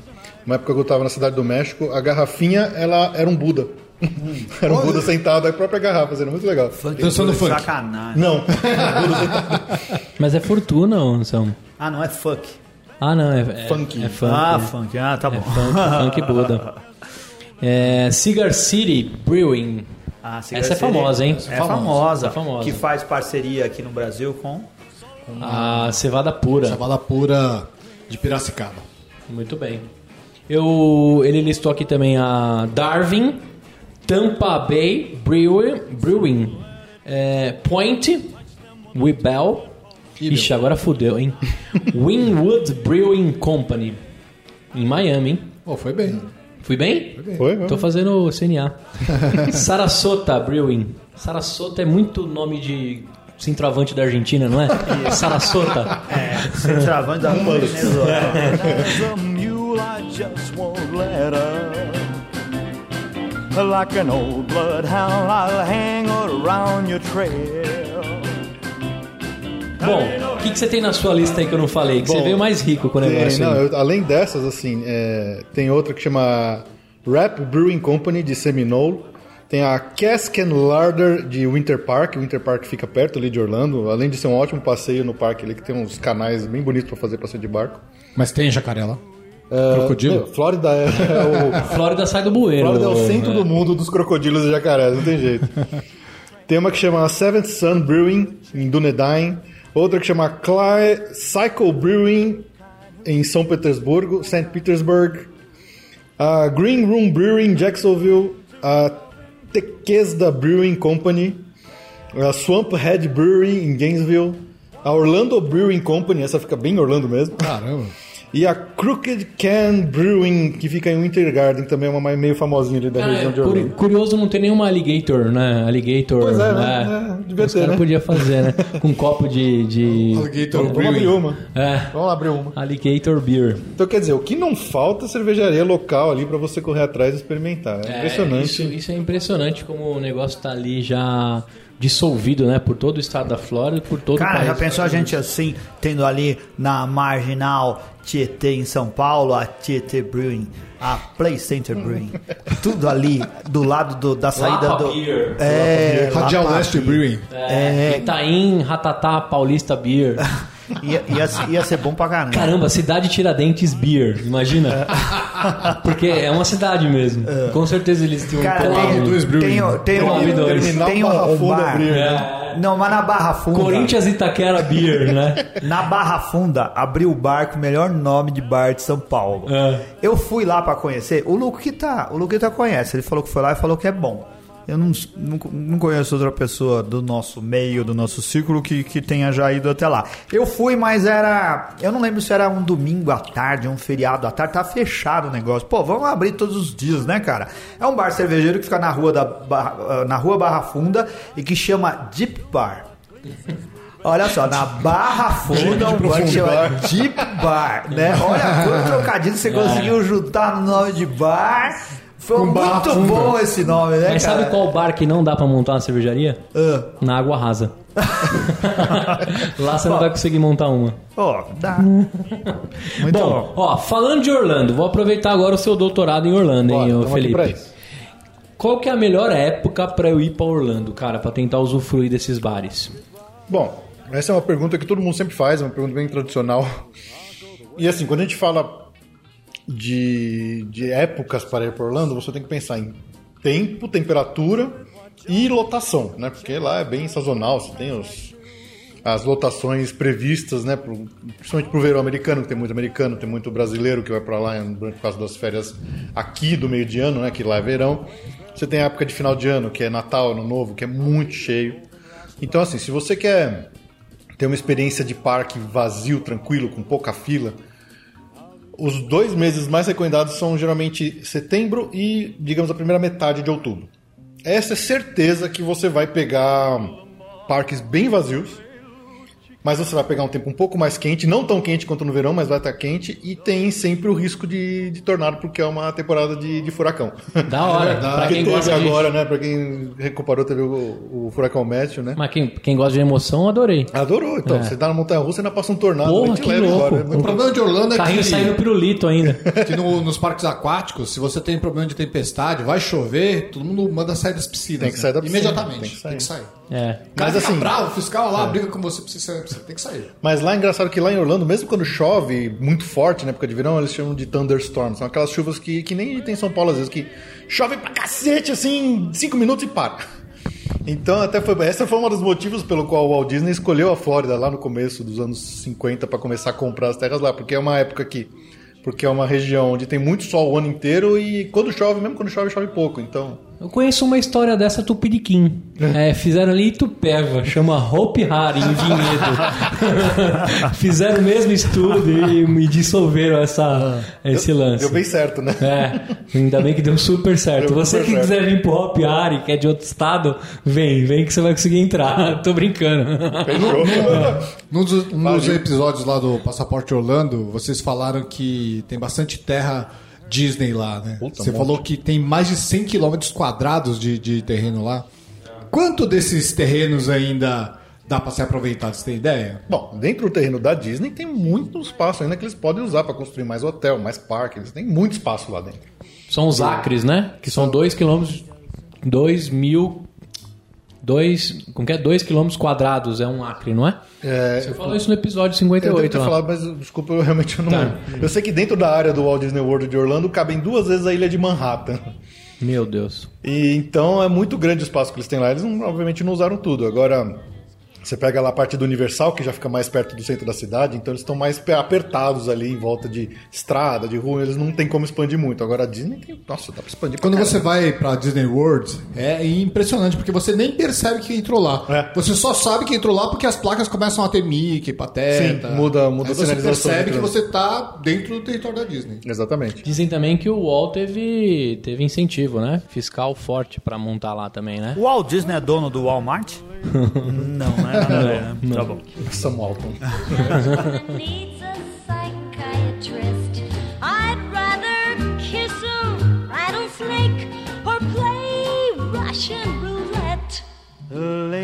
Uma época que eu estava na cidade do México, a garrafinha ela era um Buda. era um Buda sentado, a própria garrafa, era muito legal. Dançando funk. Sacanagem. Não, mas é fortuna, ou não são? Ah, não é fuck. Ah, não, é, é Funk. É funk. Ah, funk. Ah, tá bom. É funk, funk Buda. É, Cigar City Brewing. Ah, Cigar Essa é City famosa, hein? É famosa. É famosa. Que faz parceria aqui no Brasil com... A cevada pura. Chavala pura de Piracicaba. Muito bem. Eu, ele listou aqui também a Darwin, Tampa Bay Brewing, Brewing é, Point, Webel. Ixi, agora fudeu, hein? Winwood Brewing Company. Em Miami, hein? Pô, foi bem. Fui bem? Foi, foi. Tô fazendo o CNA. Sarasota Brewing. Sarasota é muito nome de centroavante da Argentina, não é? Sarasota. É, centroavante da Venezuela. Like an old bloodhound, I'll hang around your trail. Bom, o que, que você tem na sua lista aí que eu não falei? Que você Bom, veio mais rico com o Tem, negócio não, aí. eu- além dessas, assim, é, tem outra que chama Rap Brewing Company de Seminole. Tem a Cask and Larder de Winter Park. Winter Park fica perto ali de Orlando. Além de ser um ótimo passeio no parque ali, que tem uns canais bem bonitos para fazer passeio de barco. Mas tem jacaré lá. É, Crocodilo? Flórida é, é o Flórida sai do bueiro. Flórida é o centro do mundo dos crocodilos e jacarés, não tem jeito. Tem uma que chama Seventh Sun Brewing, em Dunedin. Outra que chama Cly Cycle Brewing, em São Petersburgo, St. Petersburg. A Green Room Brewing, em Jacksonville. A Tequesda Brewing Company. A Swamp Head Brewery, em Gainesville. A Orlando Brewing Company, essa fica bem em Orlando mesmo. Caramba. E a Crooked Can Brewing, que fica em Winter Garden, também é uma mais- meio famosinha ali da Cara, região de é, Orlando. curioso não ter nenhuma alligator, né? Alligator. Pois é, né? né? É, devia Os caras né? podiam fazer, né? Com um copo de. de... Alligator Vamos abrir uma. É, Vamos lá abrir uma. alligator beer. Então, quer dizer, o que não falta é cervejaria local ali pra você correr atrás e experimentar. É, É, impressionante. Isso, isso é impressionante como o negócio tá ali já dissolvido, né? Por todo o estado da Flórida, por todo o Cara, país. já pensou a gente assim, tendo ali na marginal Tietê em São Paulo, a Tietê Brewing, a Play Center Brewing. Tudo ali do lado do- da saída Lapa do. Beer. É, Radial West. Brewing. É, Itaim, Ratatá, Paulista Beer. Ia, ia, ser- ia ser bom pra caramba. Caramba, cidade Tiradentes Beer, imagina. Porque é uma cidade mesmo. Com certeza eles tinham Cara, um tem, dois Brewing. tem, o- tem, Tem um- tem, tem um, um Funda bar. Brewing. É. Não, mas na Barra Funda. Corinthians Itaquera Beer, né? Na Barra Funda abriu o bar com o melhor nome de bar de São Paulo. É. Eu fui lá pra conhecer. O Luquita, o Luquita conhece. Ele falou que foi lá e falou que é bom. Eu não, não, não conheço outra pessoa do nosso meio, do nosso círculo que, que tenha já ido até lá. Eu fui, mas era. Eu não lembro se era um domingo à tarde, um feriado à tarde. Tá fechado o negócio. Pô, vamos abrir todos os dias, né, cara? É um bar cervejeiro que fica na rua, da, Barra- na rua Barra Funda e que chama Deep Bar. Olha só, na Barra Funda, um bar que chama Deep Bar, né? Olha quanto trocadilho você conseguiu juntar no nome de bar. Foi Com muito Funda. bom esse nome, né, Mas cara? sabe qual bar que não dá pra montar uma cervejaria? Ah. Na Água Rasa. Lá você não vai conseguir montar uma. Ó, dá. Muito bom, bom. ó, falando de Orlando, vou aproveitar agora o seu doutorado em Orlando, hein, Bora, aqui Felipe. pra isso. Qual que é a melhor época pra eu ir pra Orlando, cara, pra tentar usufruir desses bares? Bom, essa é uma pergunta que todo mundo sempre faz, é uma pergunta bem tradicional. E assim, quando a gente fala de, de épocas para ir para Orlando, você tem que pensar em tempo, temperatura e lotação, né? Porque lá é bem sazonal, você tem os, as lotações previstas, né? Pro, principalmente para o verão americano, que tem muito americano, tem muito brasileiro que vai para lá por causa das férias aqui do meio de ano, né? Que lá é verão. Você tem a época de final de ano, que é Natal, Ano Novo, que é muito cheio. Então, assim, se você quer ter uma experiência de parque vazio, tranquilo, com pouca fila, os dois meses mais recomendados são geralmente setembro e, digamos, a primeira metade de outubro. Essa é certeza que você vai pegar parques bem vazios, mas você vai pegar um tempo um pouco mais quente, não tão quente quanto no verão, mas vai estar quente, e tem sempre o risco de, de tornado, porque é uma temporada de, de furacão. Da hora. pra que quem gosta de... agora, né? Pra quem recuperou, teve o, o furacão Matthew, né? Mas quem, quem gosta de emoção, adorei. Adorou, então. Você tá na montanha russa e ainda passa um tornado. Porra, que louco. embora. É O problema de Orlando é Carrinho que, saindo pirulito ainda. que no- nos parques aquáticos, se você tem problema de tempestade, vai chover, todo mundo manda sair das piscinas. Tem que né? sair da piscina, Imediatamente. tem que sair. Tem que sair. É. Cara Mas assim- bravo, o fiscal lá briga com você, você tem que sair. Mas lá é engraçado que lá em Orlando, mesmo quando chove muito forte na época de verão, eles chamam de thunderstorms. São aquelas chuvas que, que nem tem em São Paulo às vezes, que chove pra cacete, assim, cinco minutos e para. Então, até foi, essa foi um dos motivos pelo qual o Walt Disney escolheu a Flórida lá no começo dos anos 50 para começar a comprar as terras lá, porque é uma época que porque é uma região onde tem muito sol o ano inteiro e quando chove, mesmo quando chove, chove pouco. Então, Eu conheço uma história dessa Tupiniquim. É, fizeram ali em Itupeva, chama Hope Hari, em Vinhedo. fizeram o mesmo estudo e me dissolveram essa, esse lance. deu bem certo, né? É, ainda bem que deu super certo. Deu você super que certo. quiser vir pro Hop Hari, que é de outro estado, vem, vem que você vai conseguir entrar. Tô brincando. Fechou. Num dos, um episódios lá do Passaporte Orlando, vocês falaram que tem bastante terra Disney lá, né? Puta, Você monte. falou que tem mais de 100 quilômetros quadrados de, de terreno lá. Quanto desses terrenos ainda dá pra ser aproveitado? Você tem ideia? Bom, dentro do terreno da Disney tem muito espaço ainda que eles podem usar para construir mais hotel, mais parque. Eles têm muito espaço lá dentro. São os acres, né? Que são 2 quilômetros. 2 mil. 2. Como que é? 2 quilômetros quadrados é um acre, não é? É, Você falou isso no episódio eu devo 58 ter lá. falado, mas desculpa, eu realmente não. Tá. Eu sei que dentro da área do Walt Disney World de Orlando cabem duas vezes a ilha de Manhattan. Meu Deus. E então é muito grande o espaço que eles têm lá. Eles não- obviamente não usaram tudo. Agora, você pega lá a parte do Universal, que já fica mais perto do centro da cidade, então eles estão mais pe- apertados ali em volta de estrada, de rua, eles não tem como expandir muito. Agora a Disney tem. Nossa, dá pra expandir pra Quando caramba. você vai pra Disney World, é impressionante, porque você nem percebe que entrou lá. É. Você só sabe que entrou lá porque as placas começam a ter Mickey, Pateta. Sim, muda- muda a você percebe que você tá dentro do território da Disney. Exatamente. Dizem também que o Walt teve, teve incentivo, né? Fiscal forte pra montar lá também, né? O Walt Disney é dono do Walmart? não, não é nada a ver, né? Tá bom.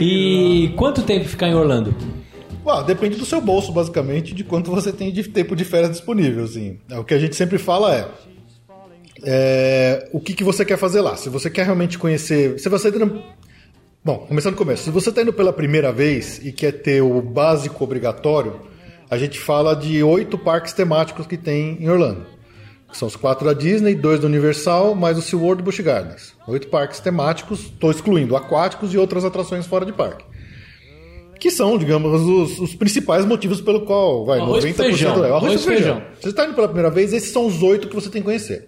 E quanto tempo ficar em Orlando? Depende do seu bolso, basicamente, de quanto você tem de tempo de férias disponível. Assim. É, O que a gente sempre fala é, é, o que, que você quer fazer lá. Se você quer realmente conhecer. Se você Bom, começando do começo. Se você está indo pela primeira vez e quer ter o básico obrigatório, a gente fala de oito parques temáticos que tem em Orlando. São os quatro da Disney, dois da Universal, mais o SeaWorld e Busch Gardens. Oito parques temáticos, estou excluindo aquáticos e outras atrações fora de parque. Que são, digamos, os, os principais motivos pelo qual vai Arroz com 90% feijão. é o arroz, e feijão. feijão. Você está indo pela primeira vez, esses são os oito que você tem que conhecer.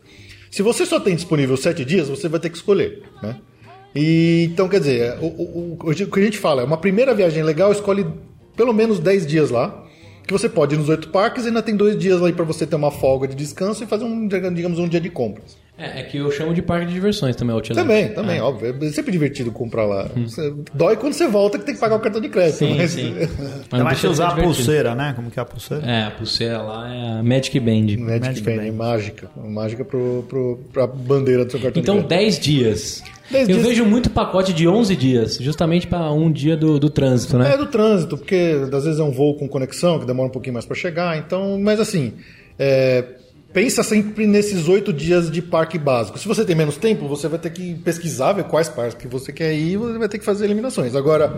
Se você só tem disponível sete dias, você vai ter que escolher, né? E, então, quer dizer, o, o- o- o que a gente fala é uma primeira viagem legal, escolhe pelo menos 10 dias lá, que você pode ir nos oito parques e ainda tem dois dias aí para você ter uma folga de descanso e fazer um, digamos, um dia de compras. É, é que eu chamo de parque de diversões também, Outland. Também, também, óbvio. É sempre divertido comprar lá. Você- Dói quando você volta que tem que pagar o cartão de crédito. Sim, mas... sim. Ainda não mais de usar a pulseira, né? Como que é a pulseira? É, a pulseira lá é a Magic Band. Magic Magic Band. é mágica. Mágica pro, pro, pra bandeira do seu cartão Então, de crédito. 10 dias. 10 eu dias. vejo muito pacote de 11 dias, justamente para um dia do, do trânsito, né? É do trânsito, porque às vezes é um voo com conexão, que demora um pouquinho mais para chegar. Então, mas assim, é, pensa sempre nesses oito dias de parque básico. Se você tem menos tempo, você vai ter que pesquisar, ver quais parques que você quer ir, e você vai ter que fazer eliminações. Agora,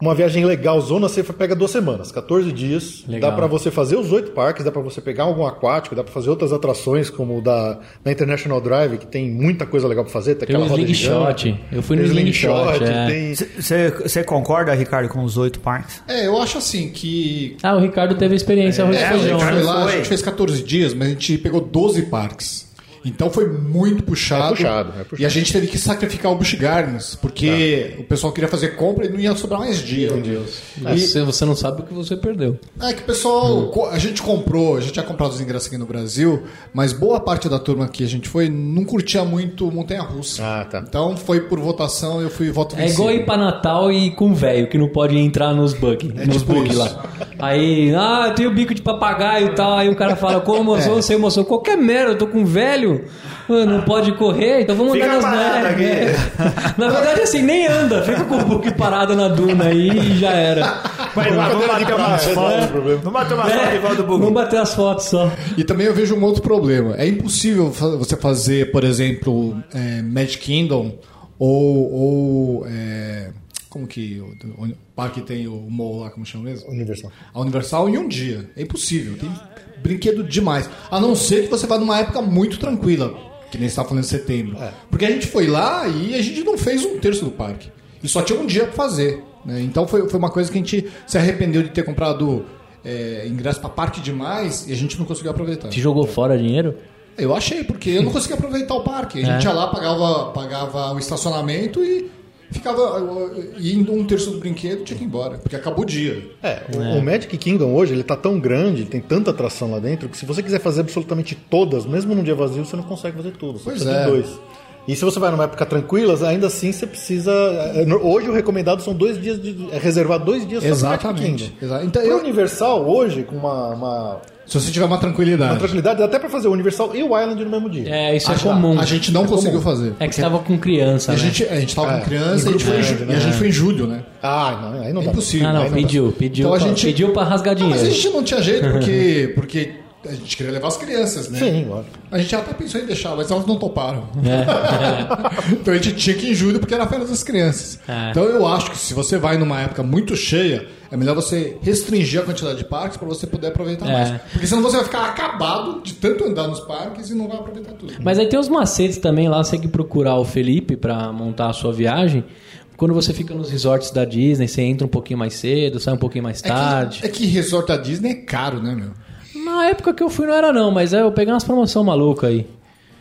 uma viagem legal, zona, você pega duas semanas, 14 dias. Legal. Dá para você fazer os oito parques, dá para você pegar algum aquático, dá para fazer outras atrações, como o da na International Drive, que tem muita coisa legal para fazer. Tem, Tem o aquela roda Slingshot. gigante, Eu fui no tem o Slingshot, é. tem- Você concorda, Ricardo, com os oito parques? É, eu acho assim que. Ah, o Ricardo teve a experiência arroz É, a feijão, gente né? foi lá, a gente fez 14 dias, mas a gente pegou 12 parques. Então foi muito puxado. É puxado, é puxado. E a gente teve que sacrificar o Busch Gardens, porque o pessoal queria fazer compra e não ia sobrar mais dia. Meu Deus. Você, você não sabe o que você perdeu. É que o pessoal, co- a gente comprou, a gente tinha comprado os ingressos aqui no Brasil, mas boa parte da turma que a gente foi não curtia muito Montanha Russa. Ah, tá. Então foi por votação, eu fui voto É vencido. igual ir pra Natal e com velho, que não pode entrar nos bug, nos tipo bug isso. lá. Aí, ah, eu tenho bico de papagaio e tal. Aí o cara fala, como emoção, sem emoção. Qualquer merda, eu tô com velho, não pode correr, então vamos Fica andar nas parado né? Na verdade, assim, nem anda, fica com o book parado na duna aí e já era. Mas vamos bater umas fotos. não bater umas fotos igual do Vamos Bugu. bater as fotos só. E também eu vejo um outro problema. É impossível você fazer, por exemplo, é, Magic Kingdom ou. ou é, como que o, o parque tem o mall lá, como chama mesmo? Universal. A Universal em um dia. É impossível. Tem brinquedo demais. A não ser que você vá numa época muito tranquila, que nem você estava falando em setembro. Porque a gente foi lá e a gente não fez um terço do parque. E só tinha um dia para fazer. né? Então foi, foi uma coisa que a gente se arrependeu de ter comprado é, ingresso para parque demais e a gente não conseguiu aproveitar. Te jogou fora dinheiro? Eu achei, porque eu não conseguia aproveitar o parque. A gente É. ia lá, pagava, pagava o estacionamento e ficava. indo um terço do brinquedo tinha que ir embora, porque acabou o dia. É, o, o Magic Kingdom hoje ele tá tão grande, tem tanta atração lá dentro, que se você quiser fazer absolutamente todas, mesmo num dia vazio, você não consegue fazer tudo. Você Pois precisa é. de dois. E se você vai numa época tranquila, ainda assim você precisa. é, Hoje o recomendado são dois dias de. é reservar dois dias só pro Magic Exatamente. Kingdom. Exa- Então, Pro eu- Universal, hoje, com uma, uma, se você tiver uma tranquilidade. uma tranquilidade, dá até pra fazer o Universal e o Island no mesmo dia. É, isso a, é comum. A gente não conseguiu fazer. É que você tava com criança, A né? gente, a gente tava É, com criança e a gente, foi em, grupo ju- grande, e a né? gente foi em julho, né? Ah, não, aí não É dá. impossível. Ah, não, pediu, pediu, Então a pra, gente- pediu pra rasgar Não, mas dinheiro. a gente não tinha jeito, porque, porque a gente queria levar as crianças, né? Sim, lógico. A gente até pensou em deixar, mas elas não toparam. É. então a gente tinha que ir em julho porque era a férias das crianças. É. Então eu acho que se você vai numa época muito cheia, é melhor você restringir a quantidade de parques para você poder aproveitar É. mais. Porque senão você vai ficar acabado de tanto andar nos parques e não vai aproveitar tudo. Mas aí tem os macetes também lá, você tem que procurar o Felipe pra montar a sua viagem. Quando você fica nos resorts da Disney, você entra um pouquinho mais cedo, sai um pouquinho mais É tarde. que, é que resort da Disney é caro, né, meu? Na época que eu fui não era não, mas é, eu peguei umas promoção maluca aí.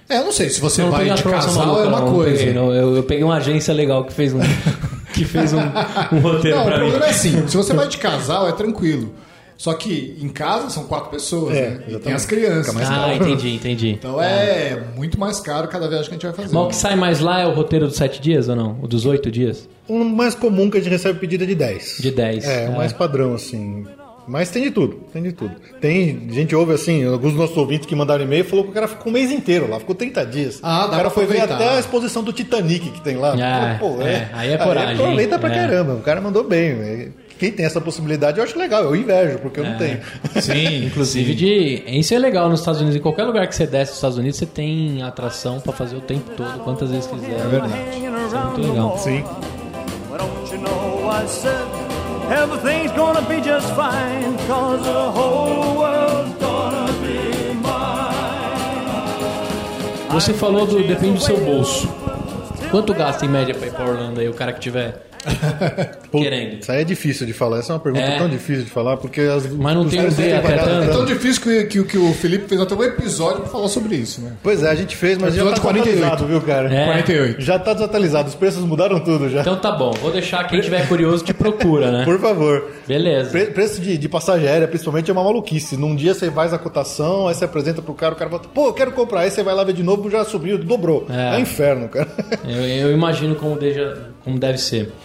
É, eu não sei, se você Não, vai de casal maluca, é uma não, não coisa. peguei, não. Eu, eu peguei uma agência legal que fez um, que fez um, um roteiro Não, o mim. problema é assim, se você vai de casal é tranquilo. Só que em casa são quatro pessoas, É, né? Tem as crianças. Ah, entendi, entendi. Então é muito mais caro cada viagem que a gente vai fazer. Mas o que sai mais lá é o roteiro dos sete dias ou não? O dos oito dias? O mais comum que a gente recebe pedido é de 10. De 10. É, o mais padrão, assim. Mas tem de tudo, tem de tudo. Tem, gente ouve assim, alguns dos nossos ouvintes que mandaram e-mail falou que o cara ficou um mês inteiro lá, ficou 30 dias. Ah, dá o cara pra foi ver até a exposição do Titanic que tem lá. Ah, Pô, é, aí é coragem, Aproveita pra é. caramba, o cara mandou bem. é, quem tem essa possibilidade, eu acho legal. Eu invejo, porque eu não tenho. Sim, inclusive de. Isso é legal nos Estados Unidos. Em qualquer lugar que você desce nos Estados Unidos, você tem atração pra fazer o tempo todo, quantas vezes quiser. É verdade. Isso é muito legal. Sim. Everything's gonna be just fine, cause the whole world's gonna be mine. Você falou do depende do seu bolso. Quanto gasta em média pra ir pra Orlando aí, o cara que tiver querendo? Isso aí é difícil de falar. Essa é uma pergunta É. tão difícil de falar, porque as. Mas não tem um D até tanto. É tão difícil que, que, que o Felipe fez até um episódio pra falar sobre isso, né? Pois é, a gente fez, mas já tá 48. desatualizado, viu, cara? É. 48. Já tá desatualizado, os preços mudaram tudo já. Então tá bom, vou deixar quem tiver curioso te procura, né? Por favor. Beleza. Pre- preço de, de passagem aérea, principalmente, é uma maluquice. Num dia você faz a cotação, aí você apresenta pro cara, o cara fala, pô, eu quero comprar. Aí você vai lá ver de novo, já subiu, dobrou. É. É, inferno, cara. Eu, eu imagino como, deja, como deve ser.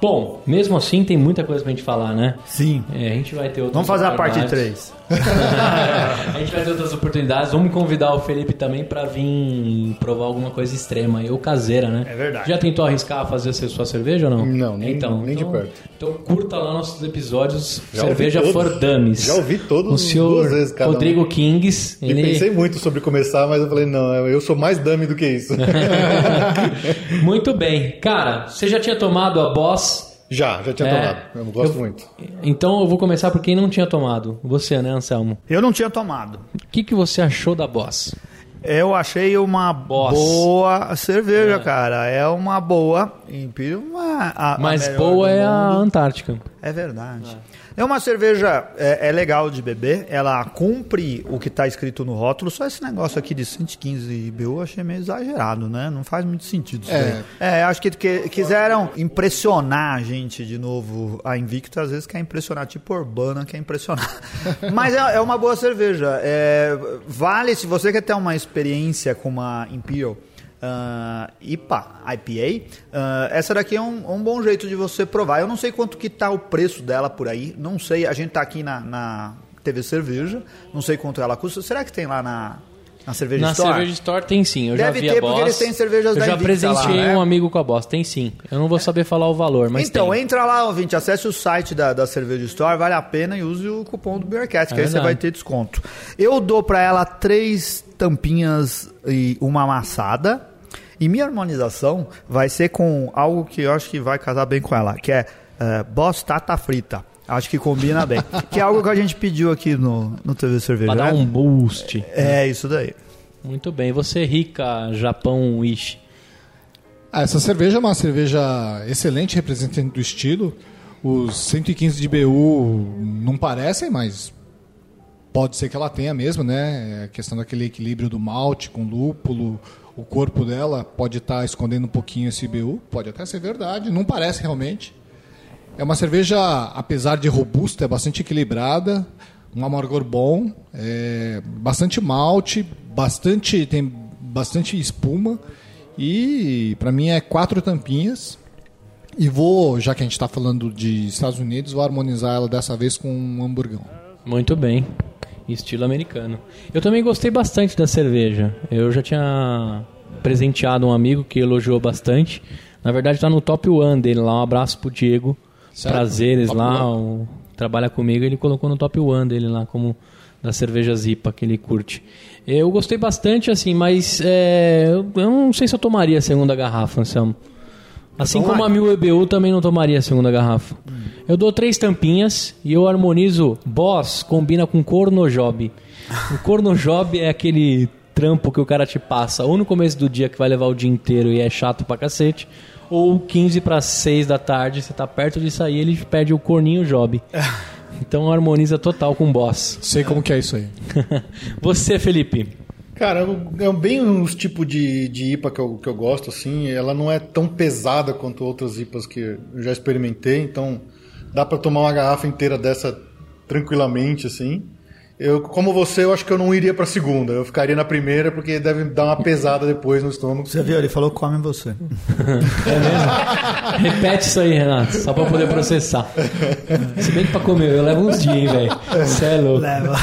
Bom, mesmo assim tem muita coisa pra gente falar, né? Sim. É, a gente vai ter outras Vamos fazer a parte oportunidades. 3. a gente vai ter outras oportunidades. Vamos convidar o Felipe também pra vir provar alguma coisa extrema aí, ou caseira, né? É verdade. Já tentou arriscar fazer a sua cerveja ou não? Não, nem- então, nem de então- perto. Então curta lá nossos episódios Já Cerveja for. Dummies. Já ouvi todos O senhor vezes cada um. Rodrigo Kings. Ele... pensei muito sobre começar, mas eu falei, não, eu sou mais dummy do que isso. Muito bem. Cara, você já tinha tomado a Boss já, já tinha É. tomado. Eu gosto Eu- muito. Então eu vou começar por quem não tinha tomado. Você, né, Anselmo? Eu não tinha tomado. O que, que você achou da Boss? Eu achei uma Boss. boa cerveja, cara. É uma boa Imperial. Uma, a, melhor boa é a. Antártica. É verdade. É uma cerveja, é, é legal de beber, ela cumpre o que está escrito no rótulo, só esse negócio aqui de 115 IBU eu achei meio exagerado, né? Não faz muito sentido isso É. É, acho que, que quiseram impressionar a gente de novo. A Invicta às vezes quer impressionar, tipo Urbana quer impressionar. Mas é, é uma boa cerveja. É, vale, se você quer ter uma experiência com uma Imperial, ah, IPA, IPA, ah, essa daqui é um, um bom jeito de você provar. Eu não sei quanto que tá o preço dela por aí, não sei. A gente tá aqui na, na TV Cerveja, não sei quanto ela custa. Será que tem lá na, na Cerveja Na Store? Cerveja Store tem sim, eu Deve já vi ter, a Boss. porque eles têm cervejas eu da já Invicta lá, né? um amigo com a Boss, tem sim. Eu não vou saber falar o valor, mas então, tem. entra lá, ouvinte, acesse o site da, da Cerveja Store, vale a pena e use o cupom do Beercast, que É aí você vai ter desconto. Eu dou pra ela três tampinhas e uma amassada. E minha harmonização vai ser com algo que eu acho que vai casar bem com ela, que é eh, Boss Tata Frita. Acho que combina bem. que é algo que a gente pediu aqui no, no TV Cerveja. Pra dar né? um boost. É, isso daí. Muito bem. Você, rica Japão Wish. Ah, essa cerveja é uma cerveja excelente, representante do estilo. Os 115 de BU não parecem, mas pode ser que ela tenha mesmo, né? É a questão daquele equilíbrio do malte com lúpulo, o corpo dela pode estar escondendo um pouquinho esse BU, pode até ser verdade, não parece realmente. É uma cerveja, apesar de robusta, é bastante equilibrada, um amargor bom, é bastante malte, bastante tem bastante espuma e para mim é quatro tampinhas. E vou, já que a gente está falando de Estados Unidos, vou harmonizar ela dessa vez com um hamburgão. Muito bem. Estilo americano. Eu também gostei bastante da cerveja. Eu já tinha presenteado um amigo que elogiou bastante. Na verdade, tá no top one dele lá. Um abraço pro Diego. Certo. Prazeres Top lá. O, trabalha comigo. Ele colocou no top one dele lá, como das cervejas IPA que ele curte. Eu gostei bastante, assim, mas é, eu eu não sei se eu tomaria a segunda garrafa, Anselmo. Assim Então como a 1000 EBU também não tomaria a segunda garrafa. Eu dou três tampinhas e eu harmonizo. Boss combina com cornojob. O cornojob é aquele trampo que o cara te passa ou no começo do dia que vai levar o dia inteiro e é chato pra cacete, ou 15 para 6 da tarde, você tá perto de sair, ele pede o corninho job. Então harmoniza total com o boss. Sei como que é isso aí. Você, Felipe. Cara, é bem uns tipos de, de IPA que eu, que eu gosto, assim. Ela não é tão pesada quanto outras IPAs que eu já experimentei, então dá pra tomar uma garrafa inteira dessa tranquilamente, assim. Eu, como você, eu acho que eu não iria pra segunda. Eu ficaria na primeira porque deve dar uma pesada depois no estômago. Você viu, ele falou come você. Repete isso aí, Renato, só pra poder processar. Se bem que pra comer, eu levo uns dias, hein, velho. Você é louco. Leva.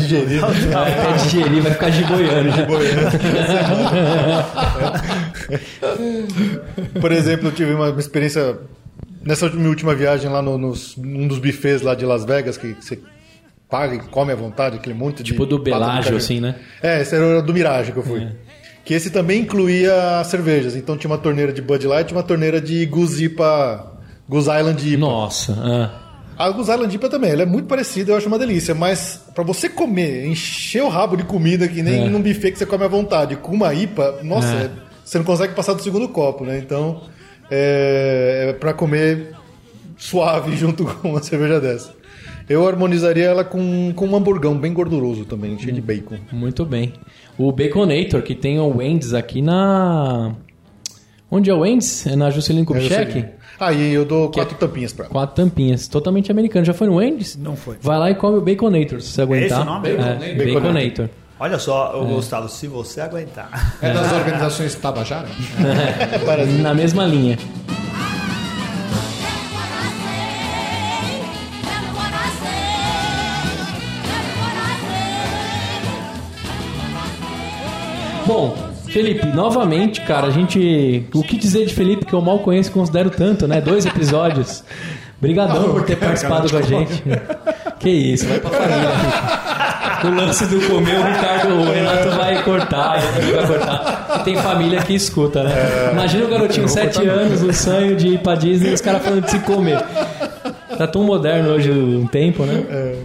Digerir. Até digerir, vai ficar giboiando já. Por exemplo, eu tive uma experiência Nessa minha última viagem lá no, nos, num dos buffets lá de Las Vegas, que você paga e come à vontade, aquele monte de. Tipo do Belágio, assim, né? É, esse era do Mirage que eu fui. Que esse também incluía cervejas. Então tinha uma torneira de Bud Light e uma torneira de Goose IPA, Goose Island IPA. Nossa. ah. A Goose Island IPA também, ela é muito parecida, eu acho uma delícia. Mas pra você comer, encher o rabo de comida que nem É. num buffet que você come à vontade, com uma IPA, nossa, É. é- você não consegue passar do segundo copo, né? Então, é, é para comer suave junto com uma cerveja dessa. Eu harmonizaria ela com, com um hamburgão bem gorduroso também, cheio de bacon. Muito bem. O Baconator, que tem o Wendy's aqui na. Onde é o Wendy's? É na Juscelino É, eu Kubitschek? sei. Aí eu dou quatro tampinhas pra ela. Quatro tampinhas. Totalmente americano. Já foi no Wendy's? Não foi. Vai lá e come o Baconator, se você aguentar. esse o nome? É, Baconator. Baconator. Olha só, ô Gustavo, se você aguentar. É das organizações Tabajara? Na mesma linha. Bom, Felipe, novamente, cara, a gente. O que dizer de Felipe que eu mal conheço e considero tanto, né? Dois episódios. Obrigadão por ter participado com a gente. Que isso, vai pra família. O lance do comer, o Ricardo, o Renato vai cortar, vai cortar. Tem família que escuta, né? Imagina o garotinho, 7 anos, o sonho de ir pra Disney e os caras falando de se comer. Tá tão moderno hoje o tempo, né?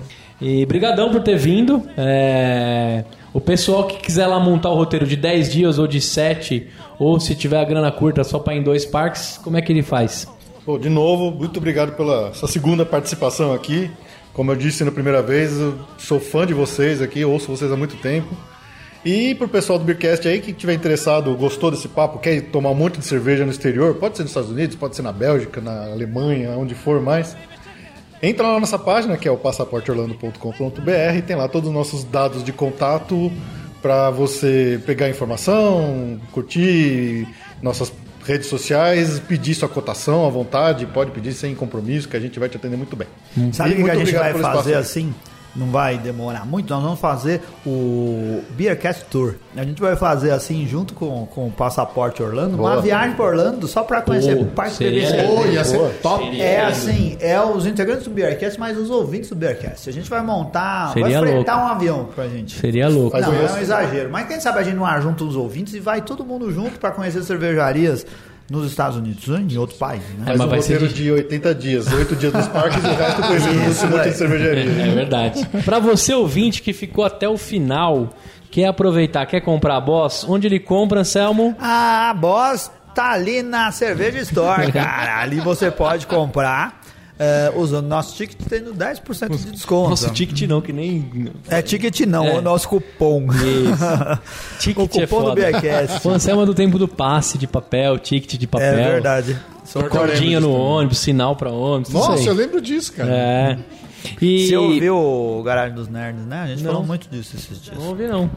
E brigadão por ter vindo. É, O pessoal que quiser lá montar o roteiro de 10 dias ou de 7, ou se tiver a grana curta só pra ir em dois parques, como é que ele faz? De novo, muito obrigado pela segunda participação aqui. Como eu disse na primeira vez, eu sou fã de vocês aqui, ouço vocês há muito tempo. E pro pessoal do Beercast aí que tiver interessado, gostou desse papo, quer tomar um monte de cerveja no exterior, pode ser nos Estados Unidos, pode ser na Bélgica, na Alemanha, onde for mais. Entra lá na nossa página, que é o passaporteorlando.com.br, tem lá todos os nossos dados de contato para você pegar informação, curtir nossas redes sociais, pedir sua cotação à vontade, pode pedir sem compromisso, que a gente vai te atender muito bem. Sabe o que, a gente vai fazer assim? Não vai demorar muito, nós vamos fazer o Beercast Tour. A gente vai fazer assim, junto com, com o Passaporte Orlando, uma Boa. viagem para Orlando só para conhecer o Parque seria PVC. legal. Pô, ia ser top. É assim, é os integrantes do Beercast, mas os ouvintes do Beercast. A gente vai montar, Seria vai fretar louco. um avião pra gente. Seria louco. Não, é um exagero. Mas quem sabe a gente não ajunta os ouvintes e vai todo mundo junto para conhecer cervejarias nos Estados Unidos, ou em outro país, né? Faz mas um vai ser roteiro de- de 80 dias, 8 dias nos parques e o resto conhecendo Isso, um monte de cervejaria. É verdade. Pra você ouvinte que ficou até o final, quer aproveitar, quer comprar a Boss, onde ele compra, Anselmo? A Boss tá ali na Cerveja Store, cara. Ali você pode comprar é, usando nosso ticket, tendo 10% de desconto. Nossa, ticket não, que nem. É ticket não, É. o nosso cupom. Ticket o cupom é do. Beercast. O Anselmo é do tempo do passe de papel, ticket de papel. É verdade. Sou Cordinha no ônibus, sinal pra ônibus. Nossa, isso eu lembro disso, cara. É. E... Você ouviu o Garagem dos Nerds, né? A gente Não. falou muito disso esses dias. Não ouvi não.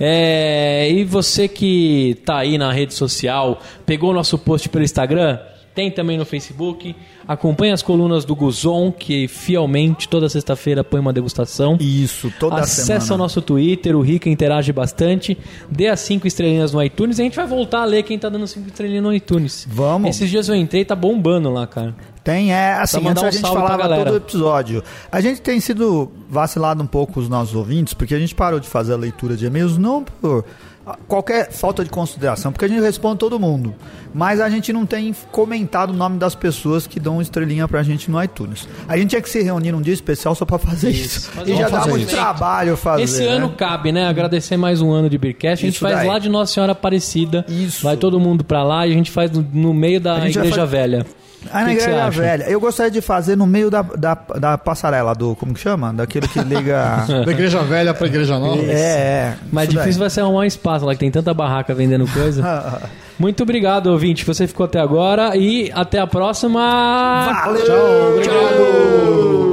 É, e você que tá aí na rede social, pegou o nosso post pelo Instagram, tem também no Facebook, acompanha as colunas do Guzon, que fielmente toda sexta-feira põe uma degustação. Isso, toda Acesse semana. o nosso Twitter, o Rica interage bastante. Dê as cinco estrelinhas no iTunes e a gente vai voltar a ler quem tá dando cinco estrelinhas no iTunes. Vamos. Esses dias eu entrei, tá bombando lá, cara. Tem, é assim, antes um a gente falava todo episódio. A gente tem sido vacilado um pouco os nossos ouvintes, porque a gente parou de fazer a leitura de e-mails, não por qualquer falta de consideração, porque a gente responde todo mundo. Mas a gente não tem comentado o nome das pessoas que dão estrelinha pra gente no iTunes. A gente tinha que se reunir num dia especial só pra fazer isso. Mas E já dá fazer muito isso. trabalho fazer. Esse né? ano cabe, né? Agradecer mais um ano de Beercast. A gente Isso faz daí. lá de Nossa Senhora Aparecida. Isso. Vai todo mundo pra lá e a gente faz no, no meio da vai Igreja Velha. Ah, que você igreja velha. Eu gostaria de fazer no meio da, da, da passarela do. Como que chama? Daquele que liga. Da igreja velha pra igreja nova. é, é. Mas isso daí. difícil vai ser arrumar um espaço lá que tem tanta barraca vendendo coisa. Muito obrigado, ouvinte, que você ficou até agora e até a próxima. Valeu! Tchau, obrigado.